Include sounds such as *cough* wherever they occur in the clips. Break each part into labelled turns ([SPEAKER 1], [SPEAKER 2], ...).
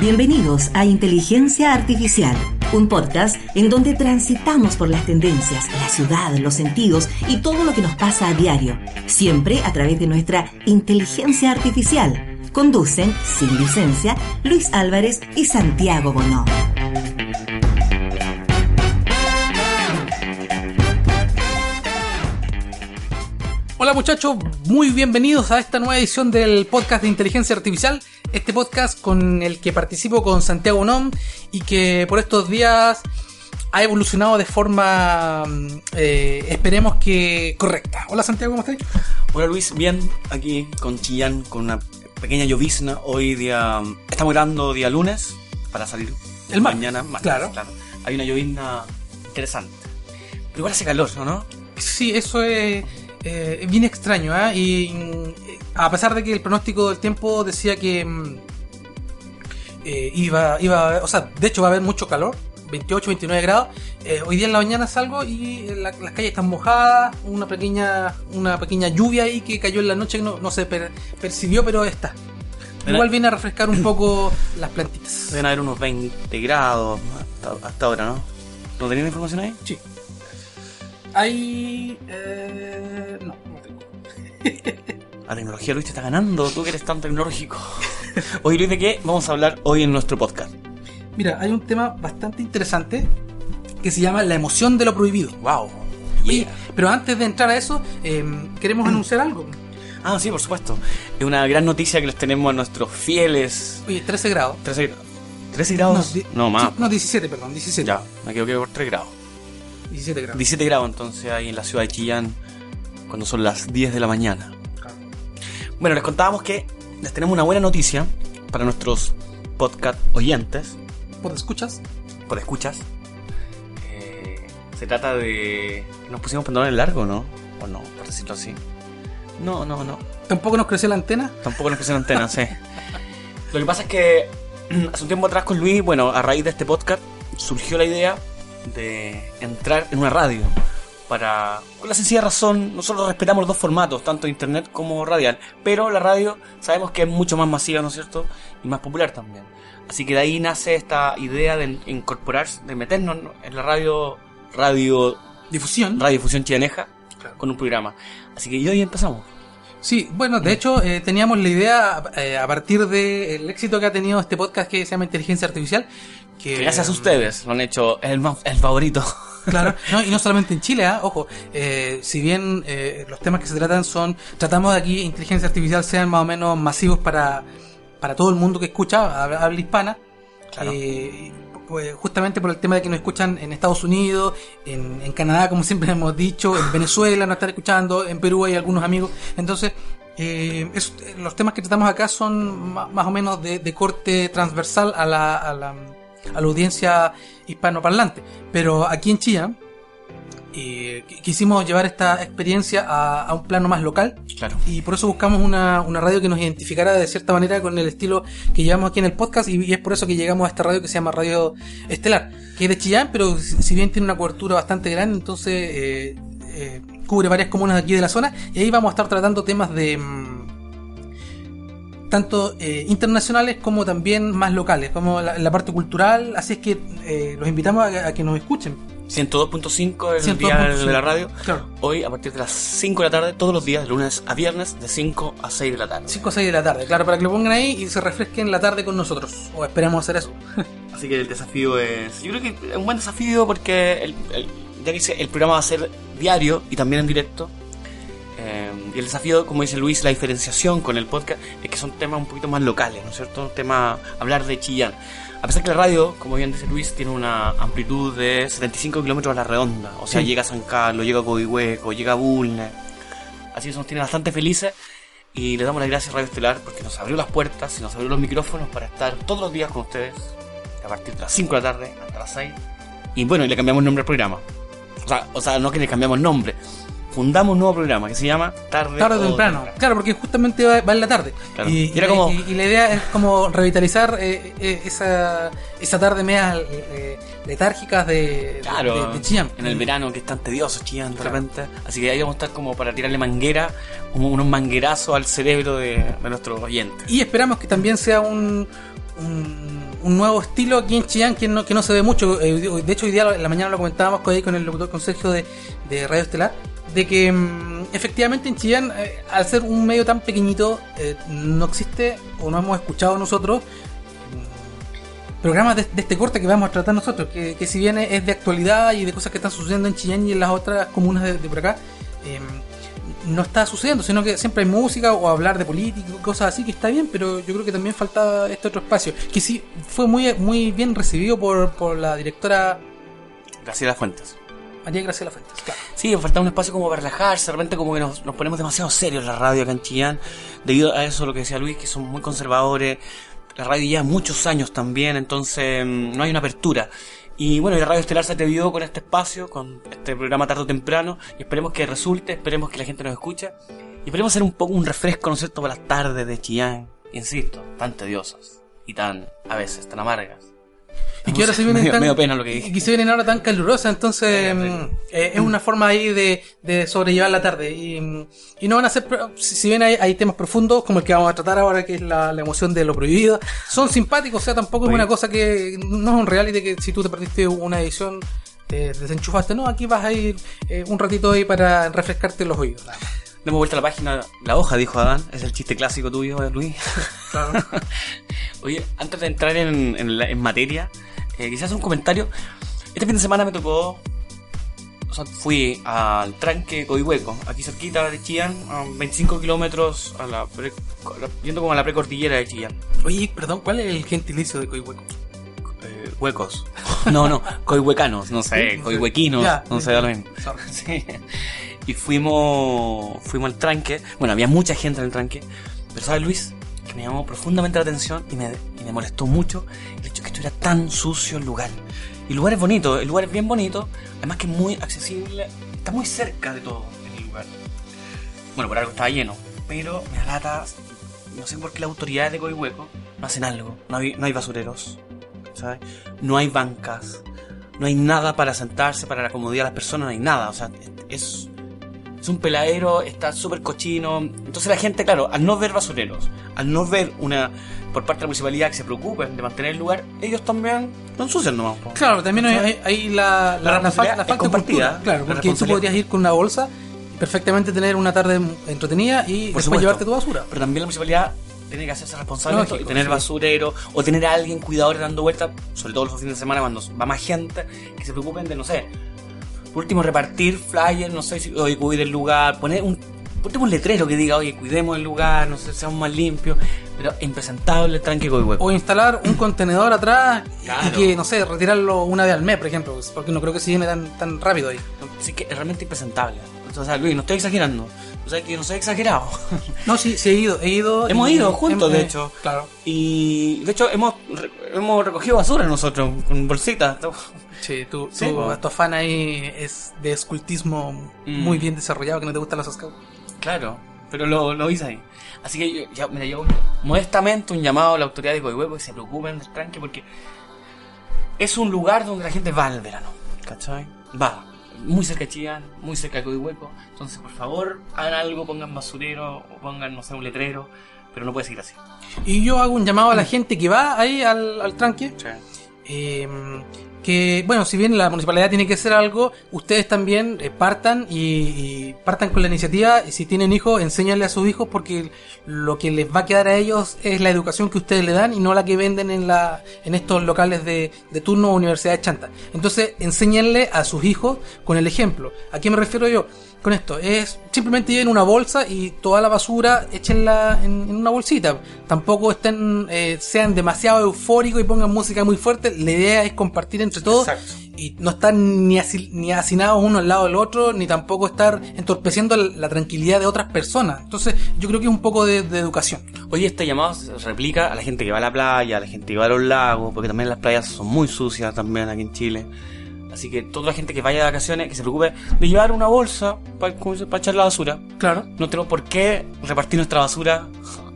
[SPEAKER 1] Bienvenidos a Inteligencia Artificial, un podcast en donde transitamos por las tendencias, la ciudad, los sentidos y todo lo que nos pasa a diario, siempre a través de nuestra inteligencia artificial. Conducen, sin licencia, Luis Álvarez y Santiago Bonó.
[SPEAKER 2] Hola muchachos, muy bienvenidos a esta nueva edición del podcast de inteligencia artificial. Este podcast con el que participo con Santiago Nom y que por estos días ha evolucionado de forma, eh, esperemos que correcta. Hola Santiago, ¿cómo estás?
[SPEAKER 3] Hola Luis, bien, aquí con Chillán, con una pequeña llovizna. Hoy día, estamos grabando día lunes para salir
[SPEAKER 2] El
[SPEAKER 3] mañana. martes,
[SPEAKER 2] claro.
[SPEAKER 3] Hay una llovizna interesante. Pero igual hace calor. ¿no?
[SPEAKER 2] Sí, eso es eh, bien extraño, ¿eh? Y mm, a pesar de que el pronóstico del tiempo decía que mm, eh, iba, iba, o sea, de hecho va a haber mucho calor, 28, 29 grados. eh, hoy día en la mañana salgo y la- las calles están mojadas, una pequeña, una pequeña lluvia ahí que cayó en la noche que no, no se per- percibió, pero está.
[SPEAKER 3] Ven
[SPEAKER 2] Igual
[SPEAKER 3] a-
[SPEAKER 2] viene a refrescar un poco *coughs* las plantitas.
[SPEAKER 3] Deben haber unos 20 grados hasta, hasta ahora, ¿no? ¿No tenían información ahí?
[SPEAKER 2] Sí. Hay. Eh, no, no tengo. *laughs*
[SPEAKER 3] La tecnología, Luis, te está ganando. Tú que eres tan tecnológico. Oye, Luis, ¿de qué vamos a hablar hoy en nuestro podcast?
[SPEAKER 2] Mira, hay un tema bastante interesante que se llama la emoción de lo prohibido.
[SPEAKER 3] ¡Wow!
[SPEAKER 2] Oye, pero antes de entrar a eso, eh, queremos anunciar algo.
[SPEAKER 3] Ah, sí, por supuesto. Es una gran noticia que les tenemos a nuestros fieles.
[SPEAKER 2] Oye, 13 grados.
[SPEAKER 3] 13 grados. ¿13 grados? No, más.
[SPEAKER 2] sí, no, 17, perdón, 17.
[SPEAKER 3] Ya, me equivoqué por 3 grados.
[SPEAKER 2] 17 grados.
[SPEAKER 3] 17 grados entonces ahí en la ciudad de Chillán cuando son las 10 de la mañana. Bueno, les contábamos que les tenemos una buena noticia para nuestros podcast oyentes,
[SPEAKER 2] ¿Vos te escuchas?
[SPEAKER 3] por escuchas. Eh, se trata de... Nos pusimos pantalones largos, ¿no? O no, por decirlo así. No, no, no.
[SPEAKER 2] ¿Tampoco nos creció la antena?
[SPEAKER 3] Tampoco nos pusieron antenas, sí. Lo que pasa es que *clears throat* hace un tiempo atrás con Luis, bueno, a raíz de este podcast, surgió la idea de entrar en una radio. Para, con la sencilla razón, nosotros respetamos los dos formatos, tanto internet como radial, pero la radio sabemos que es mucho más masiva, ¿no es cierto? Y más popular también. Así que de ahí nace esta idea de incorporarse, de meternos en la radio, radio,
[SPEAKER 2] Difusión.
[SPEAKER 3] radiodifusión chileneja,
[SPEAKER 2] Claro.
[SPEAKER 3] con un programa. Así que hoy empezamos.
[SPEAKER 2] Sí, bueno, de hecho eh, teníamos la idea eh, a partir del éxito que ha tenido este podcast que se llama Inteligencia Artificial. Que,
[SPEAKER 3] Que gracias a ustedes lo han hecho el, el favorito. *laughs*
[SPEAKER 2] Claro, no, y no solamente en Chile, ¿ah? ojo, eh, si bien eh, los temas que se tratan son, tratamos de aquí inteligencia artificial sean más o menos masivos para, para todo el mundo que escucha, habla, habla hispana,
[SPEAKER 3] Claro.
[SPEAKER 2] eh, pues justamente por el tema de que nos escuchan en Estados Unidos, en, en Canadá, como siempre *laughs* hemos dicho, en Venezuela nos están escuchando, en Perú hay algunos amigos, entonces eh, es- los temas que tratamos acá son más o menos de, de corte transversal a la, a la, a la audiencia hispanoparlante. Pero aquí en Chillán eh, qu- quisimos llevar esta experiencia a, a un plano más local
[SPEAKER 3] Claro.
[SPEAKER 2] y por eso buscamos una, una radio que nos identificara de cierta manera con el estilo que llevamos aquí en el podcast y, y es por eso que llegamos a esta radio que se llama Radio Estelar, que es de Chillán, pero si si bien tiene una cobertura bastante grande, entonces eh, eh, cubre varias comunas de aquí de la zona y ahí vamos a estar tratando temas de... tanto eh, internacionales como también más locales, como la, la parte cultural, así es que eh, los invitamos a, a que nos escuchen.
[SPEAKER 3] 102.5 es el
[SPEAKER 2] 102.5.
[SPEAKER 3] día de la radio.
[SPEAKER 2] Claro.
[SPEAKER 3] Hoy a partir de las 5 de la tarde, todos los días, de lunes a viernes, de 5 a 6 de la tarde.
[SPEAKER 2] 5 o 6 de la tarde, claro, para que lo pongan ahí y se refresquen la tarde con nosotros. O esperemos hacer eso. *laughs*
[SPEAKER 3] Así que el desafío es. Yo creo que es un buen desafío porque el, el- ya que dice, el programa va a ser diario y también en directo. Eh, y el desafío, como dice Luis, la diferenciación con el podcast es que son temas un poquito más locales, ¿no es cierto? Tema, hablar de Chillán. A pesar que la radio, como bien dice Luis, tiene una amplitud de 75 kilómetros a la redonda. O sea,
[SPEAKER 2] Sí.
[SPEAKER 3] llega a San Carlos, llega a Coihueco, llega a Bulnes. Así que eso nos tiene bastante felices. Y le damos las gracias a Radio Estelar porque nos abrió las puertas y nos abrió los micrófonos para estar todos los días con ustedes. A partir de las 5 de la tarde hasta las 6. Y bueno, y le cambiamos nombre al programa. O sea, o sea, no que le cambiamos nombre. Fundamos un nuevo programa que se llama Tarde,
[SPEAKER 2] Tarde o temprano. Claro, porque justamente va, va en la tarde.
[SPEAKER 3] Claro.
[SPEAKER 2] Y,
[SPEAKER 3] Y era
[SPEAKER 2] y-
[SPEAKER 3] como-
[SPEAKER 2] y- y la idea es como revitalizar eh, eh, esa, esa tarde media eh, letárgicas de,
[SPEAKER 3] Claro,
[SPEAKER 2] de, de Chillán.
[SPEAKER 3] en el verano que es tan tedioso Chillán de
[SPEAKER 2] Claro.
[SPEAKER 3] repente. Así que ahí vamos a estar como para tirarle manguera, como unos manguerazos al cerebro de, de nuestros oyentes.
[SPEAKER 2] Y esperamos que también sea un, un, un nuevo estilo aquí en Chillán que no, que no se ve mucho. Eh, de hecho, hoy día en la mañana lo comentábamos con, ahí con el locutor con Sergio de, de Radio Estelar, de que mm, efectivamente en Chillán, eh, al ser un medio tan pequeñito, eh, no existe o no hemos escuchado nosotros mm, programas de, este corte que vamos a tratar nosotros, que, si bien es de actualidad y de cosas que están sucediendo en Chillán y en las otras comunas de, por acá, eh, no está sucediendo, sino que siempre hay música o hablar de política, cosas así, que está bien, pero yo creo que también faltaba este otro espacio, que sí fue muy, muy bien recibido por, por la directora
[SPEAKER 3] Graciela Fuentes.
[SPEAKER 2] María Graciela Fuentes. Claro.
[SPEAKER 3] Sí, faltaba un espacio como para relajarse, de repente como que nos, nos ponemos demasiado serios la radio acá en Chillán, debido a eso lo que decía Luis, que son muy conservadores, la radio ya muchos años también, entonces mm, no hay una apertura. Y bueno, y Radio Estelar se atrevió con este espacio, con este programa tarde o temprano, y esperemos que resulte, esperemos que la gente nos escuche, y esperemos ser un poco un refresco, ¿no es cierto?, para las tardes de Chillán, insisto, tan tediosas, y tan, a veces, tan amargas.
[SPEAKER 2] Y que ahora se vienen
[SPEAKER 3] medio,
[SPEAKER 2] tan,
[SPEAKER 3] medio pena lo que dije.
[SPEAKER 2] que se vienen ahora tan calurosas, entonces mm, eh, es una forma ahí de, de sobrellevar la tarde. Y, y no van a ser, si, bien hay, hay temas profundos, como el que vamos a tratar ahora, que es la, la emoción de lo prohibido, son simpáticos, o sea, tampoco es
[SPEAKER 3] Oye.
[SPEAKER 2] una cosa que no es un reality que si tú te perdiste una edición, te desenchufaste, no, aquí vas a ir eh, un ratito ahí para refrescarte los oídos. nada más.
[SPEAKER 3] Demos vuelta a la página, la hoja, dijo Adán, es el chiste clásico tuyo, Luis.
[SPEAKER 2] Claro. *laughs*
[SPEAKER 3] Oye, antes de entrar en, en la- en materia, eh, quizás un comentario. Este fin de semana me tocó. O sea, fui al tranque Coihueco, aquí cerquita de Chillán, a 25 kilómetros, a la pre- yendo como a la precordillera de Chillán.
[SPEAKER 2] Oye, perdón, ¿cuál es el gentilicio de Coihueco?
[SPEAKER 3] Eh, huecos. *laughs* No, no, coihuecanos, no sé, coihuequinos, no sé.
[SPEAKER 2] Sorry. *laughs*
[SPEAKER 3] Sí. Y fuimos, fuimos al tranque. Bueno, había mucha gente en el tranque. Pero ¿sabes, Luis? Que me llamó profundamente la atención y me, y me molestó mucho el hecho de que estuviera tan sucio el lugar. Y el lugar es bonito, el lugar es bien bonito. Además que es muy accesible. Está muy cerca de todo el lugar. Bueno, por algo estaba lleno. Pero me alata, no sé por qué las autoridades de Coihueco no hacen algo. No hay, no hay basureros. ¿sabes? No hay bancas. No hay nada para sentarse, para la comodidad de las personas, no hay nada. O sea, es, es un peladero, está súper cochino. Entonces la gente, claro, al no ver basureros, al no ver una por parte de la municipalidad que se preocupen de mantener el lugar, ellos también lo ensucian nomás. po.
[SPEAKER 2] Claro, también hay, hay- hay la, falta de
[SPEAKER 3] compartida.
[SPEAKER 2] cultura. Claro,
[SPEAKER 3] La
[SPEAKER 2] porque tú podrías ir con una bolsa y perfectamente tener una tarde entretenida y después
[SPEAKER 3] supuesto.
[SPEAKER 2] llevarte tu basura.
[SPEAKER 3] Pero también la municipalidad tiene que hacerse responsable
[SPEAKER 2] Lógico,
[SPEAKER 3] y tener
[SPEAKER 2] sí.
[SPEAKER 3] basurero o tener a alguien cuidador dando vueltas, sobre todo los fines de semana cuando va más gente, que se preocupen de, no sé, por último repartir flyers, no sé si, oye, cuide el lugar, poner un, ponte un letrero que diga, oye, cuidemos el lugar, no sé, seamos más limpios, pero impresentable con hueco.
[SPEAKER 2] O instalar un contenedor atrás y- que, no sé, retirarlo una vez al mes, por ejemplo, porque no creo que se llene tan, tan rápido ahí.
[SPEAKER 3] Así que es realmente impresentable. O sea, Luis, no estoy exagerando. O sea, que no soy exagerado. *laughs*
[SPEAKER 2] No, sí, sí he ido, he ido.
[SPEAKER 3] Hemos
[SPEAKER 2] y-
[SPEAKER 3] ido juntos, de hecho.
[SPEAKER 2] Claro.
[SPEAKER 3] Y de hecho hemos, hemos recogido basura nosotros con bolsitas.
[SPEAKER 2] Sí, tu,
[SPEAKER 3] Sí, po.
[SPEAKER 2] tu afán ahí es de escultismo
[SPEAKER 3] Mm.
[SPEAKER 2] muy bien desarrollado, que no te gustan los scouts.
[SPEAKER 3] Claro, pero lo, lo hice ahí. Así que yo, ya, mira, yo modestamente un llamado a la autoridad de Coihueco que se preocupen del tranque porque es un lugar donde la gente va al verano. ¿Cachai? Va. Muy cerca de Chillán, muy cerca de Coihueco. Entonces, por favor, hagan algo, pongan basurero o pongan, no sé, un letrero. Pero no puede seguir así.
[SPEAKER 2] Y yo hago un llamado a la gente que va ahí al, al tranque, Eh, que, bueno, si bien la municipalidad tiene que hacer algo, ustedes también eh, partan y, partan con la iniciativa. Y si tienen hijos, enséñanle a sus hijos porque lo que les va a quedar a ellos es la educación que ustedes le dan y no la que venden en, la, en estos locales de, de turno o universidades chantas. Entonces, enséñenle a sus hijos con el ejemplo. ¿A qué me refiero yo? Con esto, es simplemente lleven una bolsa y toda la basura échenla en, en una bolsita. Tampoco estén, eh, sean demasiado eufóricos y pongan música muy fuerte. La idea es compartir entre todos
[SPEAKER 3] Exacto.
[SPEAKER 2] y no estar ni, asi- ni hacinados uno al lado del otro, ni tampoco estar entorpeciendo la, la tranquilidad de otras personas. Entonces, yo creo que es un poco de, de educación.
[SPEAKER 3] Oye, este llamado se replica a la gente que va a la playa, a la gente que va a los lagos, porque también las playas son muy sucias también aquí en Chile. Así que toda la gente que vaya de vacaciones, que se preocupe de llevar una bolsa para, echar la basura.
[SPEAKER 2] Claro.
[SPEAKER 3] No tenemos por qué repartir nuestra basura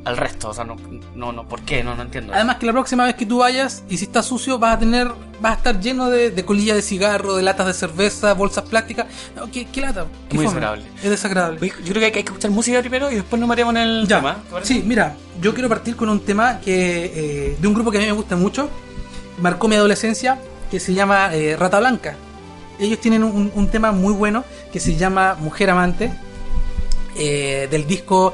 [SPEAKER 3] al resto. O sea, no, no, no ¿por qué? No, no entiendo.
[SPEAKER 2] Además que la próxima vez que tú vayas y si está sucio vas a tener, vas a estar lleno de, de colillas de cigarro, de latas de cerveza, bolsas plásticas. No, ¿qué, qué lata? ¿Qué
[SPEAKER 3] Muy
[SPEAKER 2] fome?
[SPEAKER 3] desagradable.
[SPEAKER 2] Es desagradable.
[SPEAKER 3] Yo creo que hay que escuchar música primero y después nos mareamos en el
[SPEAKER 2] Ya.
[SPEAKER 3] tema.
[SPEAKER 2] Sí, mira, yo quiero partir con un tema que eh, de un grupo que a mí me gusta mucho, marcó mi adolescencia, que se llama eh, Rata Blanca. Ellos tienen un, un tema muy bueno que se llama Mujer Amante, eh, del disco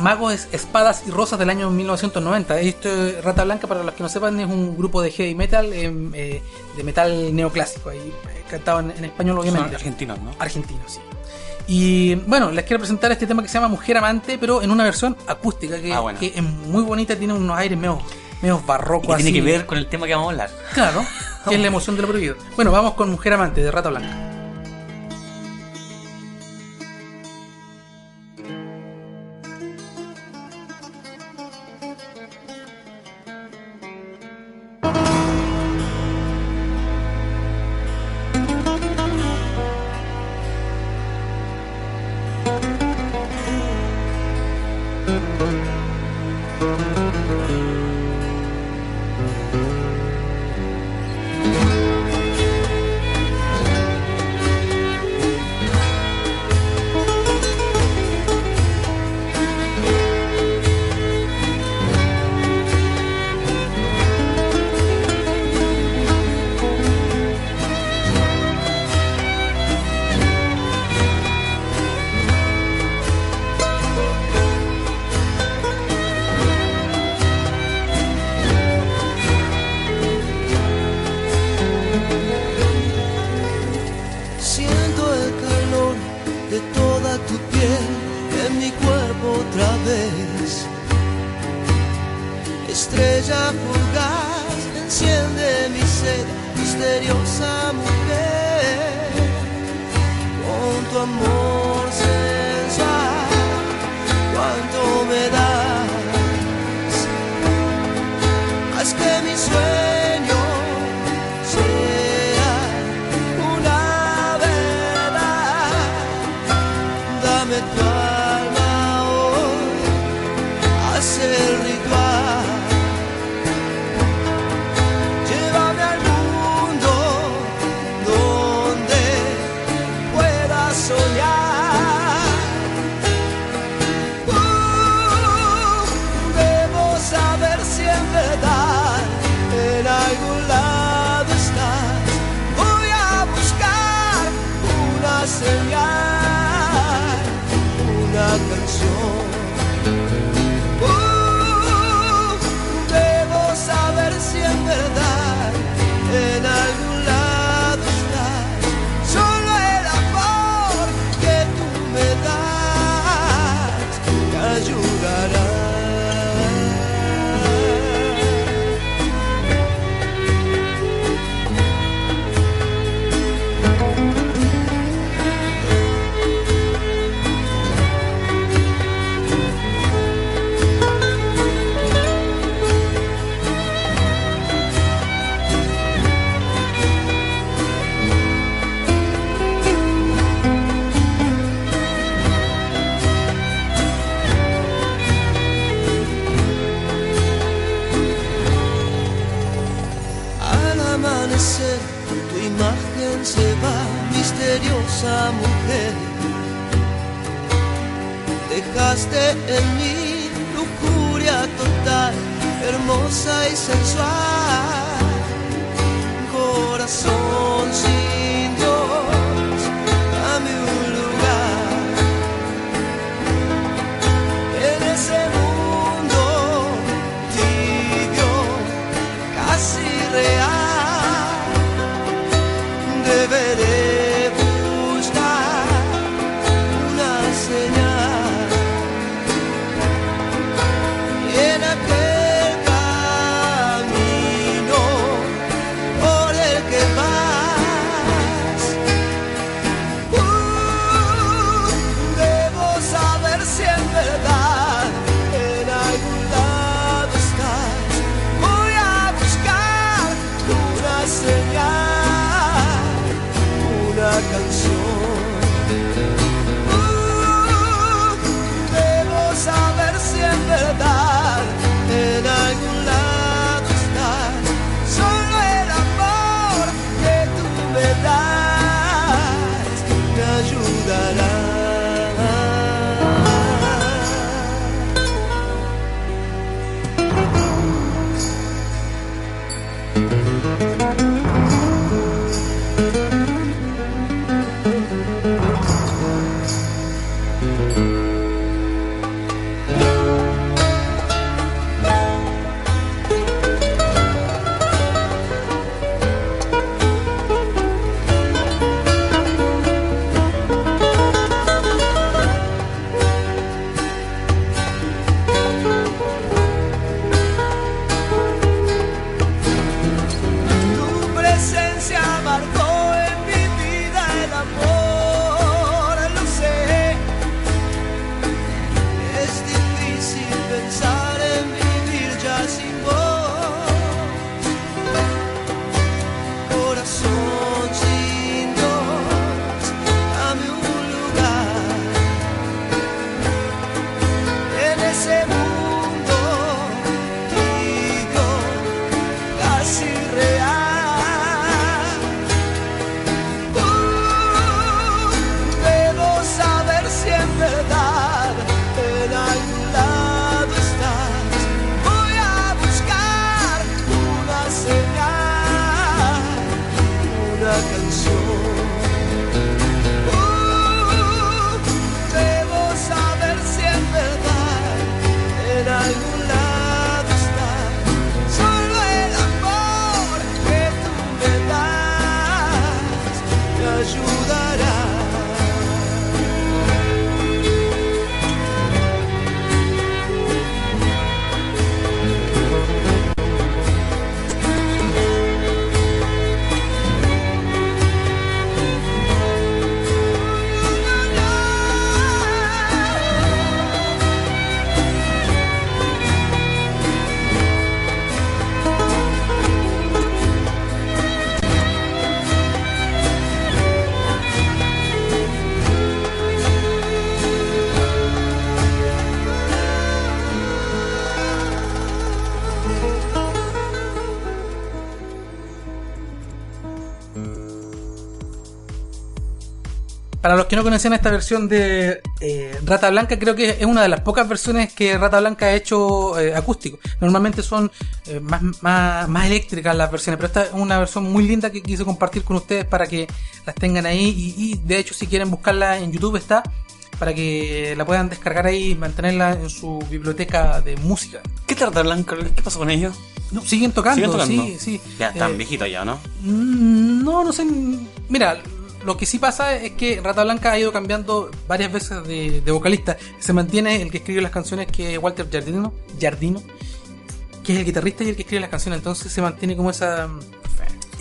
[SPEAKER 2] Magos, Espadas y Rosas del año 1990. Esto, Rata Blanca, para los que no sepan, es un grupo de heavy metal, em, eh, de metal neoclásico, ahí cantado en, en español obviamente.
[SPEAKER 3] Son argentinos, ¿no?
[SPEAKER 2] Argentinos, sí. Y bueno, les quiero presentar este tema que se llama Mujer Amante, pero en una versión acústica, que,
[SPEAKER 3] Ah, bueno.
[SPEAKER 2] que es muy bonita, tiene unos aires medio, medio.
[SPEAKER 3] Y que tiene que ver con el tema que vamos a hablar.
[SPEAKER 2] Claro, que es la *laughs* emoción de lo prohibido. Bueno, vamos con Mujer Amante de Rata Blanca.
[SPEAKER 4] Estrella fugaz, enciende mi sed, misteriosa mujer. Con tu amor
[SPEAKER 2] los que no conocían esta versión de eh, Rata Blanca, creo que es una de las pocas versiones que Rata Blanca ha hecho eh, acústico. Normalmente son eh, más, más, más eléctricas las versiones, pero esta es una versión muy linda que quise compartir con ustedes para que las tengan ahí. Y, y, de hecho, si quieren buscarla en YouTube, está para que la puedan descargar ahí y mantenerla en su biblioteca de música.
[SPEAKER 3] ¿Qué Rata Blanca? ¿Qué pasó con ellos?
[SPEAKER 2] No, siguen tocando,
[SPEAKER 3] ¿Siguen tocando?
[SPEAKER 2] sí, sí.
[SPEAKER 3] Ya están
[SPEAKER 2] Eh,
[SPEAKER 3] viejitos ya, ¿no?
[SPEAKER 2] Mm, No, no sé. Mira, lo que sí pasa es que Rata Blanca ha ido cambiando varias veces de, de vocalista. Se mantiene el que escribe las canciones, que es Walter Jardino, Jardino, que es el guitarrista y el que escribe las canciones. Entonces se mantiene como esa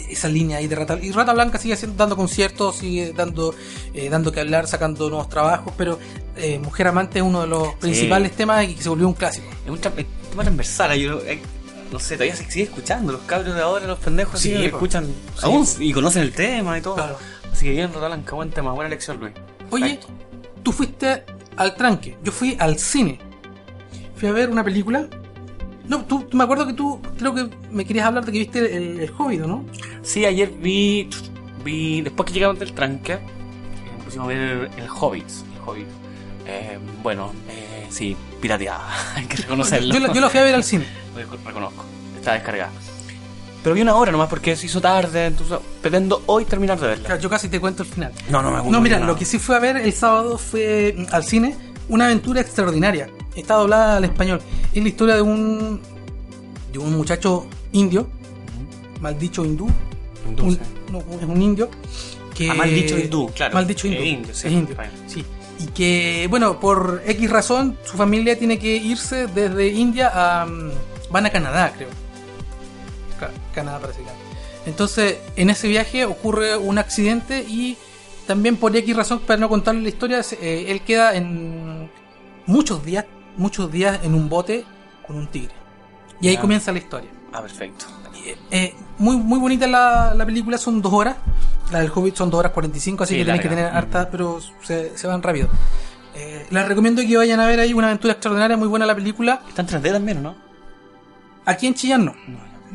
[SPEAKER 2] esa línea ahí de Rata Y Rata Blanca sigue haciendo, dando conciertos, sigue dando eh, dando que hablar, sacando nuevos trabajos, pero eh, Mujer Amante es uno de los principales temas y que se volvió un clásico.
[SPEAKER 3] Es un tra- es un tema transversal. Yo, eh, no sé, todavía se sigue escuchando. Los cabros de ahora, los pendejos,
[SPEAKER 2] Sí,
[SPEAKER 3] escuchan
[SPEAKER 2] Sí.
[SPEAKER 3] aún y conocen el tema y todo.
[SPEAKER 2] Claro.
[SPEAKER 3] Así que bien, Rata Blanca, buen tema, buena elección, Luis.
[SPEAKER 2] Oye, tú fuiste al tranque, yo fui al cine. Fui a ver una película. No, tú, me acuerdo que tú creo que me querías hablar de que viste el, el Hobbit, ¿no?
[SPEAKER 3] Sí, ayer vi, vi después que llegamos del tranque, eh, pusimos a ver el Hobbit. El Hobbit. Eh, bueno, eh, sí, pirateada, *laughs* hay que reconocerlo.
[SPEAKER 2] Yo, la- yo la fui a ver al cine.
[SPEAKER 3] Lo reconozco, está descargada. Pero vi una hora nomás porque se hizo tarde, entonces pretendo hoy terminar de verla.
[SPEAKER 2] Claro, Yo casi te cuento el final.
[SPEAKER 3] No, no me
[SPEAKER 2] No, mira,
[SPEAKER 3] nada.
[SPEAKER 2] lo que sí fue a ver el sábado fue mm, al cine una aventura extraordinaria. Está doblada al español. Es la historia de un de un muchacho indio, mal dicho hindú,
[SPEAKER 3] Hindú,
[SPEAKER 2] un-
[SPEAKER 3] sí.
[SPEAKER 2] no, es un indio que
[SPEAKER 3] Ah, mal dicho hindú, claro.
[SPEAKER 2] mal dicho hindú,
[SPEAKER 3] Es indio, sí,
[SPEAKER 2] es indio, sí. y que bueno por x razón su familia tiene que irse desde India a mm, van a Canadá creo Canadá que era. entonces en ese viaje ocurre un accidente y también por x razón para no contarle la historia eh, él queda en muchos días muchos días en un bote con un tigre y ahí comienza la historia
[SPEAKER 3] Ah, perfecto.
[SPEAKER 2] eh, muy, muy bonita la, la película, son dos horas. La del Hobbit son dos horas 45, así
[SPEAKER 3] Sí,
[SPEAKER 2] que tenéis que
[SPEAKER 3] larga.
[SPEAKER 2] tener harta, pero se, se van rápido. Eh, les recomiendo que vayan a ver ahí una aventura extraordinaria, muy buena la película.
[SPEAKER 3] Está en 3D también, ¿o ¿no?
[SPEAKER 2] Aquí en Chillán no.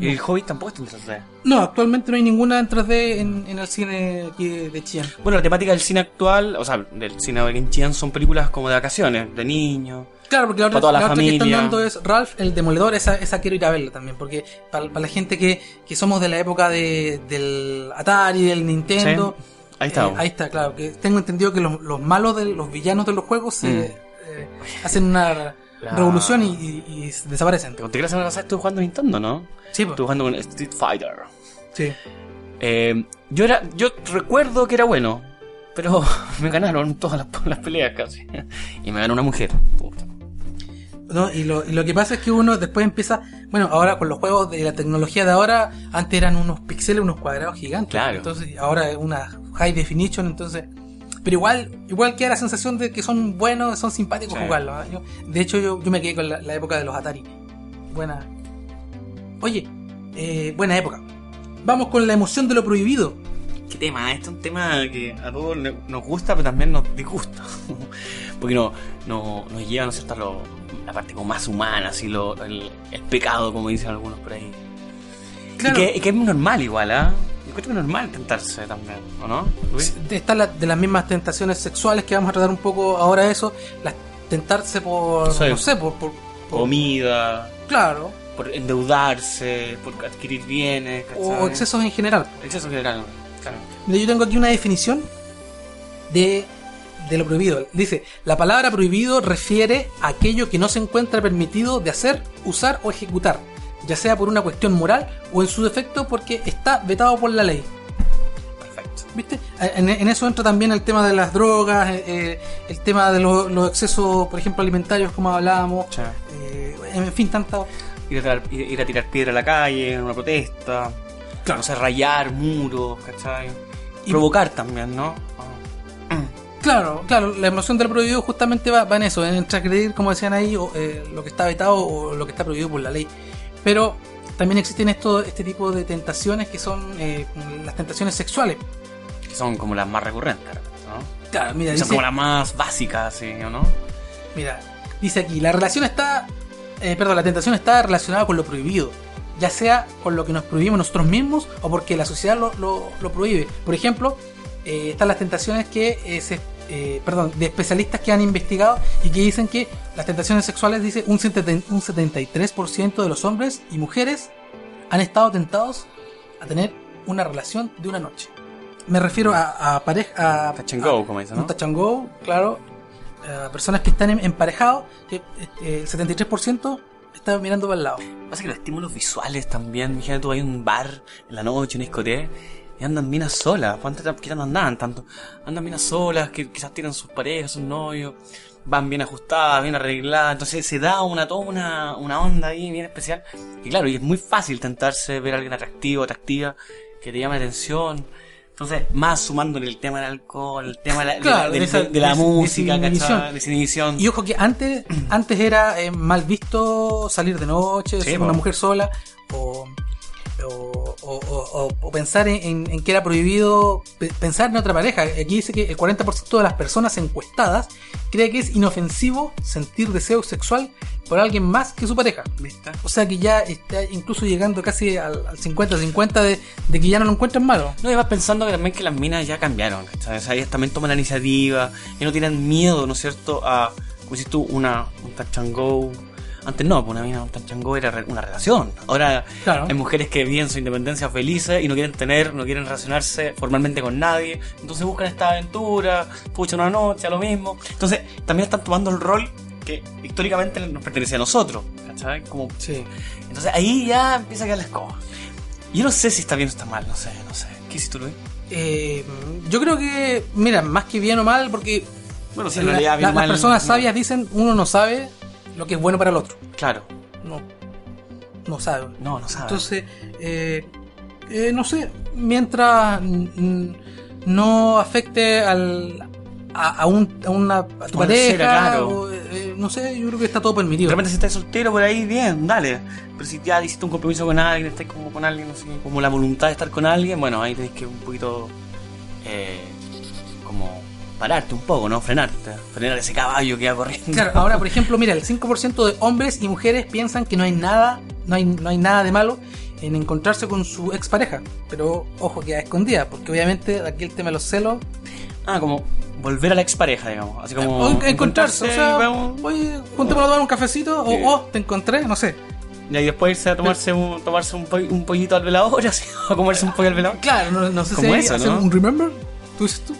[SPEAKER 3] Y el Hobbit tampoco está en 3D.
[SPEAKER 2] No, actualmente no hay ninguna en 3D en, en el cine aquí de Chillán.
[SPEAKER 3] Bueno, la temática del cine actual, o sea, del cine de en Chillán son películas como de vacaciones, de niños.
[SPEAKER 2] Claro, porque la otra,
[SPEAKER 3] Para toda la
[SPEAKER 2] la otra que están dando es Ralph el Demoledor, esa, esa quiero ir a verla también, porque para, para la gente que, que somos de la época de, del Atari, del Nintendo,
[SPEAKER 3] Sí, ahí está.
[SPEAKER 2] Eh, ahí está, claro. Que tengo entendido que los, los malos, de, los villanos de los juegos se
[SPEAKER 3] Mm.
[SPEAKER 2] eh, hacen una
[SPEAKER 3] La-
[SPEAKER 2] revolución y, y- y desaparecen.
[SPEAKER 3] Te conté que la semana pasada estuve jugando Nintendo, ¿no?
[SPEAKER 2] Sí, pues.
[SPEAKER 3] Estuve jugando con Street Fighter.
[SPEAKER 2] sí.
[SPEAKER 3] Eh, yo era, yo recuerdo que era bueno, pero *laughs* me ganaron todas las, las peleas casi. *laughs* Y me ganó una mujer. Puta.
[SPEAKER 2] ¿no? Y, lo, y lo que pasa es que uno después empieza, bueno, ahora con los juegos de la tecnología de ahora, antes eran unos píxeles, unos cuadrados gigantes.
[SPEAKER 3] Claro.
[SPEAKER 2] Entonces ahora es una high definition, entonces... Pero igual, igual queda la sensación de que son buenos, son simpáticos
[SPEAKER 3] Sí.
[SPEAKER 2] jugarlos. ¿ah? Yo- de hecho, yo, yo me quedé con la, la época de los Atari. Buena. Oye, eh, buena época. Vamos con la emoción de lo prohibido.
[SPEAKER 3] ¿Qué tema? Este es un tema que a todos nos gusta, pero también nos disgusta. *laughs* Porque no, no, nos lleva, ¿no es cierto?, la parte como más humana, así, lo, el, el pecado, como dicen algunos por ahí.
[SPEAKER 2] Claro.
[SPEAKER 3] Y, que, que es normal igual, ¿ah? Encuentro normal tentarse también, ¿o no? Luis?
[SPEAKER 2] Está la, de las mismas tentaciones sexuales que vamos a tratar un poco ahora eso, las tentarse por, no sé, por, por, por-
[SPEAKER 3] Comida,
[SPEAKER 2] claro,
[SPEAKER 3] por endeudarse, por adquirir bienes, ¿cachai?
[SPEAKER 2] o excesos en general.
[SPEAKER 3] Exceso general, claro.
[SPEAKER 2] Yo tengo aquí una definición de, de lo prohibido. Dice, la palabra prohibido refiere a aquello que no se encuentra permitido de hacer, usar o ejecutar, ya sea por una cuestión moral o en su defecto porque está vetado por la ley.
[SPEAKER 3] Perfecto.
[SPEAKER 2] ¿Viste? En, en eso entra también el tema de las drogas, eh, eh, el tema de los, los excesos, por ejemplo, alimentarios, como hablábamos.
[SPEAKER 3] Sí.
[SPEAKER 2] eh, en fin, tanta.
[SPEAKER 3] Ir a, tirar, ir- ir a tirar piedra a la calle, en una protesta.
[SPEAKER 2] Claro.
[SPEAKER 3] No sé, rayar muros, ¿cachai?
[SPEAKER 2] Y-
[SPEAKER 3] Provocar también, ¿no?
[SPEAKER 2] Claro, claro, la emoción del prohibido justamente va, va en eso, en transgredir, como decían ahí, o, eh, lo que está vetado o lo que está prohibido por la ley. Pero también existen esto, este tipo de tentaciones que son eh, las tentaciones sexuales.
[SPEAKER 3] Que son como las más recurrentes, ¿no?
[SPEAKER 2] Claro, mira,
[SPEAKER 3] son
[SPEAKER 2] dice,
[SPEAKER 3] como las más básicas, ¿sí? ¿o no?
[SPEAKER 2] mira, dice aquí, la relación está, eh, perdón, la tentación está relacionada con lo prohibido, ya sea con lo que nos prohibimos nosotros mismos o porque la sociedad lo, lo- lo prohíbe. Por ejemplo, eh, están las tentaciones que eh, se, eh, perdón, de especialistas que han investigado y que dicen que las tentaciones sexuales, dice, un, 70 un 73% de los hombres y mujeres han estado tentados a tener una relación de una noche. Me refiero a, a pareja... A,
[SPEAKER 3] Touch and go,
[SPEAKER 2] a-
[SPEAKER 3] como dicen,
[SPEAKER 2] un
[SPEAKER 3] ¿no?
[SPEAKER 2] touch and go, claro. A personas que están emparejados, que eh, el 73% está mirando para el lado.
[SPEAKER 3] Pasa que los estímulos visuales también, imagínate tú hay un bar en la noche, un discoteca, y andan minas solas, pues antes quizás no andaban tanto, andan minas solas, que quizás tienen sus parejas, sus novios, van bien ajustadas, bien arregladas, entonces se da una, toda una, una onda ahí bien especial, y claro, y es muy fácil tentarse ver a alguien atractivo, atractiva, que te llame la atención, entonces, más sumándole el tema del alcohol, el tema de la,
[SPEAKER 2] Claro,
[SPEAKER 3] de,
[SPEAKER 2] de esa
[SPEAKER 3] de- la
[SPEAKER 2] des-
[SPEAKER 3] música,
[SPEAKER 2] desinhibición.
[SPEAKER 3] ¿cachai? Desinhibición.
[SPEAKER 2] Y ojo que antes, antes era eh, mal visto salir de noche,
[SPEAKER 3] Sí,
[SPEAKER 2] una mujer sola, o, o, o- o- o pensar en, que era prohibido pe- pensar en otra pareja. Aquí dice que el 40% de las personas encuestadas cree que es inofensivo sentir deseo sexual por alguien más que su pareja.
[SPEAKER 3] ¿Viste?
[SPEAKER 2] O sea que ya está incluso llegando casi al al 50-50 de, de que ya no lo encuentran malo.
[SPEAKER 3] No, y vas pensando que también que las minas ya cambiaron, ¿cachai? O sea, ellas también toman la iniciativa, y no tienen miedo, ¿no es cierto?, a, como dices tú, una, un touch and go. Antes no, pues una mina, un touch and go era una relación. Ahora
[SPEAKER 2] Claro.
[SPEAKER 3] hay mujeres que viven su independencia felices y no quieren tener, no quieren relacionarse formalmente con nadie. Entonces buscan esta aventura, pucha una noche, a lo mismo. Entonces también están tomando el rol que históricamente nos pertenecía a nosotros, ¿cachai? Como
[SPEAKER 2] Sí.
[SPEAKER 3] entonces ahí ya empieza a quedar la escoba. Yo no sé si está bien o está mal, no sé, no sé. ¿Qué hiciste tú, Luis?
[SPEAKER 2] Eh, yo creo que, mira, más que bien o mal, porque
[SPEAKER 3] Bueno, si
[SPEAKER 2] la-
[SPEAKER 3] en realidad
[SPEAKER 2] la- las
[SPEAKER 3] mal,
[SPEAKER 2] personas sabias dicen uno no sabe lo que es bueno para el otro.
[SPEAKER 3] Claro,
[SPEAKER 2] No, no sabe.
[SPEAKER 3] no, no sabe.
[SPEAKER 2] Entonces, eh, eh, no sé, mientras no afecte al, a, a un, a, una, a tu pareja,
[SPEAKER 3] tercera, claro.
[SPEAKER 2] o, eh, no sé, yo creo que está todo
[SPEAKER 3] de
[SPEAKER 2] permitido.
[SPEAKER 3] repente si estás soltero por ahí, bien, dale. Pero si ya hiciste un compromiso con alguien, estás como con alguien, no sé, como la voluntad de estar con alguien, bueno, ahí tenés que un poquito, eh, como pararte un poco, ¿no? Frenarte, frenar ese caballo que va corriendo.
[SPEAKER 2] Claro, ahora por ejemplo, mira, el 5% de hombres y mujeres piensan que no hay nada, no hay, no hay nada de malo en encontrarse con su expareja. Pero ojo que a escondida, porque obviamente aquí el tema de los celos.
[SPEAKER 3] Ah, como volver a la expareja, digamos. Así como
[SPEAKER 2] o encontrarse, o sea,
[SPEAKER 3] vamos-
[SPEAKER 2] oye, juntémonos a tomar un cafecito, o oh, te encontré, no sé.
[SPEAKER 3] y ahí después irse a tomarse un, tomarse un, po- un pollito al velador, *laughs* así, o comerse un pollo al velador.
[SPEAKER 2] Claro, no, no sé si
[SPEAKER 3] eso,
[SPEAKER 2] hacer
[SPEAKER 3] ¿no?
[SPEAKER 2] un remember. ¿Tú dices tú?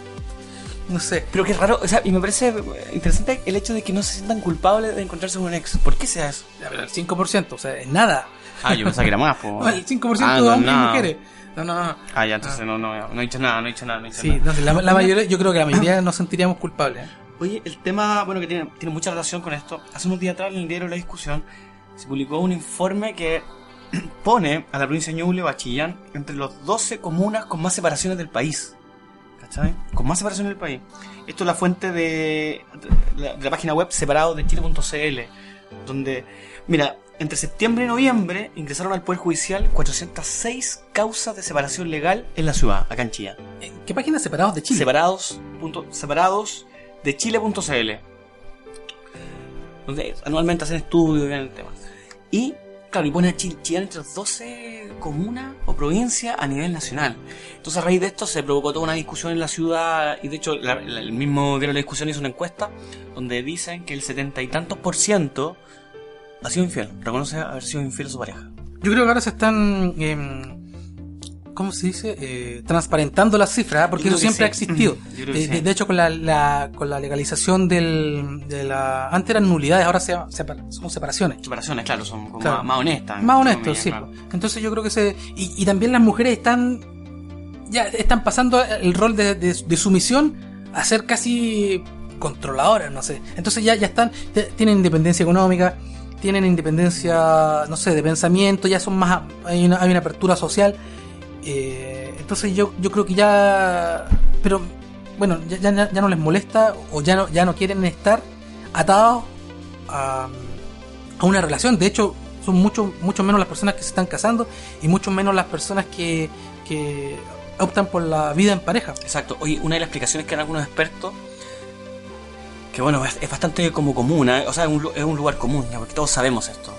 [SPEAKER 2] No sé.
[SPEAKER 3] Pero qué raro, o sea, y me parece interesante el hecho de que no se sientan culpables de encontrarse con un ex. ¿Por qué sea eso?
[SPEAKER 2] Ya, pero el 5%, o sea, es nada.
[SPEAKER 3] Ah, yo pensaba que era más, po.
[SPEAKER 2] No, el 5%
[SPEAKER 3] Ah,
[SPEAKER 2] de hombres
[SPEAKER 3] no.
[SPEAKER 2] y mujeres. No, no, no.
[SPEAKER 3] Ah, ya, entonces no, no, no he dicho nada, no he dicho nada, no he dicho
[SPEAKER 2] Sí,
[SPEAKER 3] nada.
[SPEAKER 2] no sé, la, la mayoría, yo creo que la *clears throat* mayoría nos sentiríamos culpables. ¿eh?
[SPEAKER 3] Oye, el tema, bueno, que tiene, tiene mucha relación con esto. Hace unos días atrás en el diario La Discusión se publicó un informe que *clears throat* pone a la provincia de Ñuble, Bachillán, entre los 12 comunas con más separaciones del país. ¿Cachai? Con más separaciones del país. Esto es la fuente de la, de la página web separadosdechile.cl, donde, mira, entre septiembre y noviembre ingresaron al Poder Judicial 406 causas de separación legal en la ciudad, acá en Chillán.
[SPEAKER 2] ¿En ¿Qué páginas separados de Chile?
[SPEAKER 3] Separados, punto- separados de chile.cl donde anualmente hacen estudios y el tema y claro y pone a Chile, Chillán entre las 12 comunas o provincias a nivel nacional. Entonces a raíz de esto se provocó toda una discusión en la ciudad y de hecho el mismo diario la discusión hizo una encuesta donde dicen que el setenta y tantos por ciento ha sido infiel. Reconoce haber sido infiel a su pareja.
[SPEAKER 2] Yo creo que ahora se están, em, ¿cómo se dice? Eh, transparentando las cifras, ¿eh? porque eso siempre ha existido. *laughs*
[SPEAKER 3] Sí.
[SPEAKER 2] de, hecho, con la, la- con la legalización del, de la... Antes eran nulidades, ahora se, separa- son separaciones.
[SPEAKER 3] separaciones claro son como
[SPEAKER 2] Claro.
[SPEAKER 3] más, más honestas
[SPEAKER 2] Más
[SPEAKER 3] comillas,
[SPEAKER 2] sí.
[SPEAKER 3] claro.
[SPEAKER 2] Entonces yo creo que se... Y, y también las mujeres están... Ya están pasando el rol de, de- de sumisión a ser casi controladoras, no sé. Entonces ya, ya están... te- Tienen independencia económica, tienen independencia, no sé, de pensamiento, ya son más... Hay una, hay una apertura social. Eh, entonces yo, yo creo que ya... Pero bueno, ya, ya, ya no les molesta o ya no, ya no quieren estar atados a, a una relación. De hecho, son mucho, mucho menos las personas que se están casando y mucho menos las personas que, que optan por la vida en pareja.
[SPEAKER 3] Exacto. Oye, una de las explicaciones que dan algunos expertos, que bueno, es, bastante como común, ¿eh? o sea, es un, es un lugar común, ya, porque todos sabemos esto.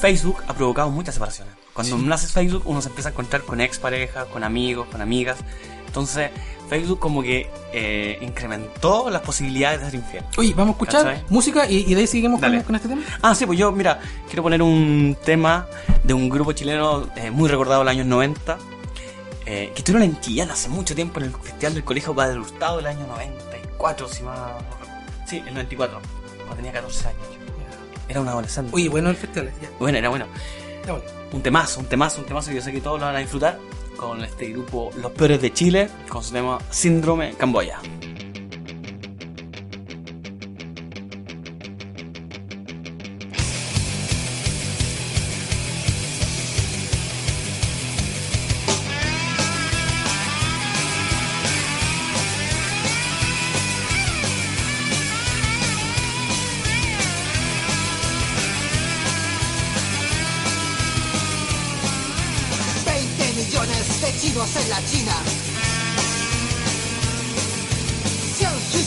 [SPEAKER 3] Facebook ha provocado muchas separaciones. Cuando nace Facebook, uno se empieza a encontrar con exparejas, con amigos, con amigas. Entonces, Facebook como que eh, incrementó las posibilidades de ser infiel.
[SPEAKER 2] Oye, vamos a escuchar música y, y de ahí seguimos con, con este tema.
[SPEAKER 3] Ah, sí, pues yo, mira, quiero poner un tema de un grupo chileno eh, muy recordado en los años 90, eh, que estuvieron en Chillán hace mucho tiempo en el Festival del Colegio Padre Hurtado del año 94, si más... Sí, el 94, cuando tenía 14 años. Era un adolescente.
[SPEAKER 2] Oye, bueno el festival. Ya,
[SPEAKER 3] Bueno, era bueno.
[SPEAKER 2] ya vale.
[SPEAKER 3] Un temazo, un temazo, un temazo que yo sé que todos lo van a disfrutar con este grupo Los Peores de Chile, con su tema Síndrome Camboya.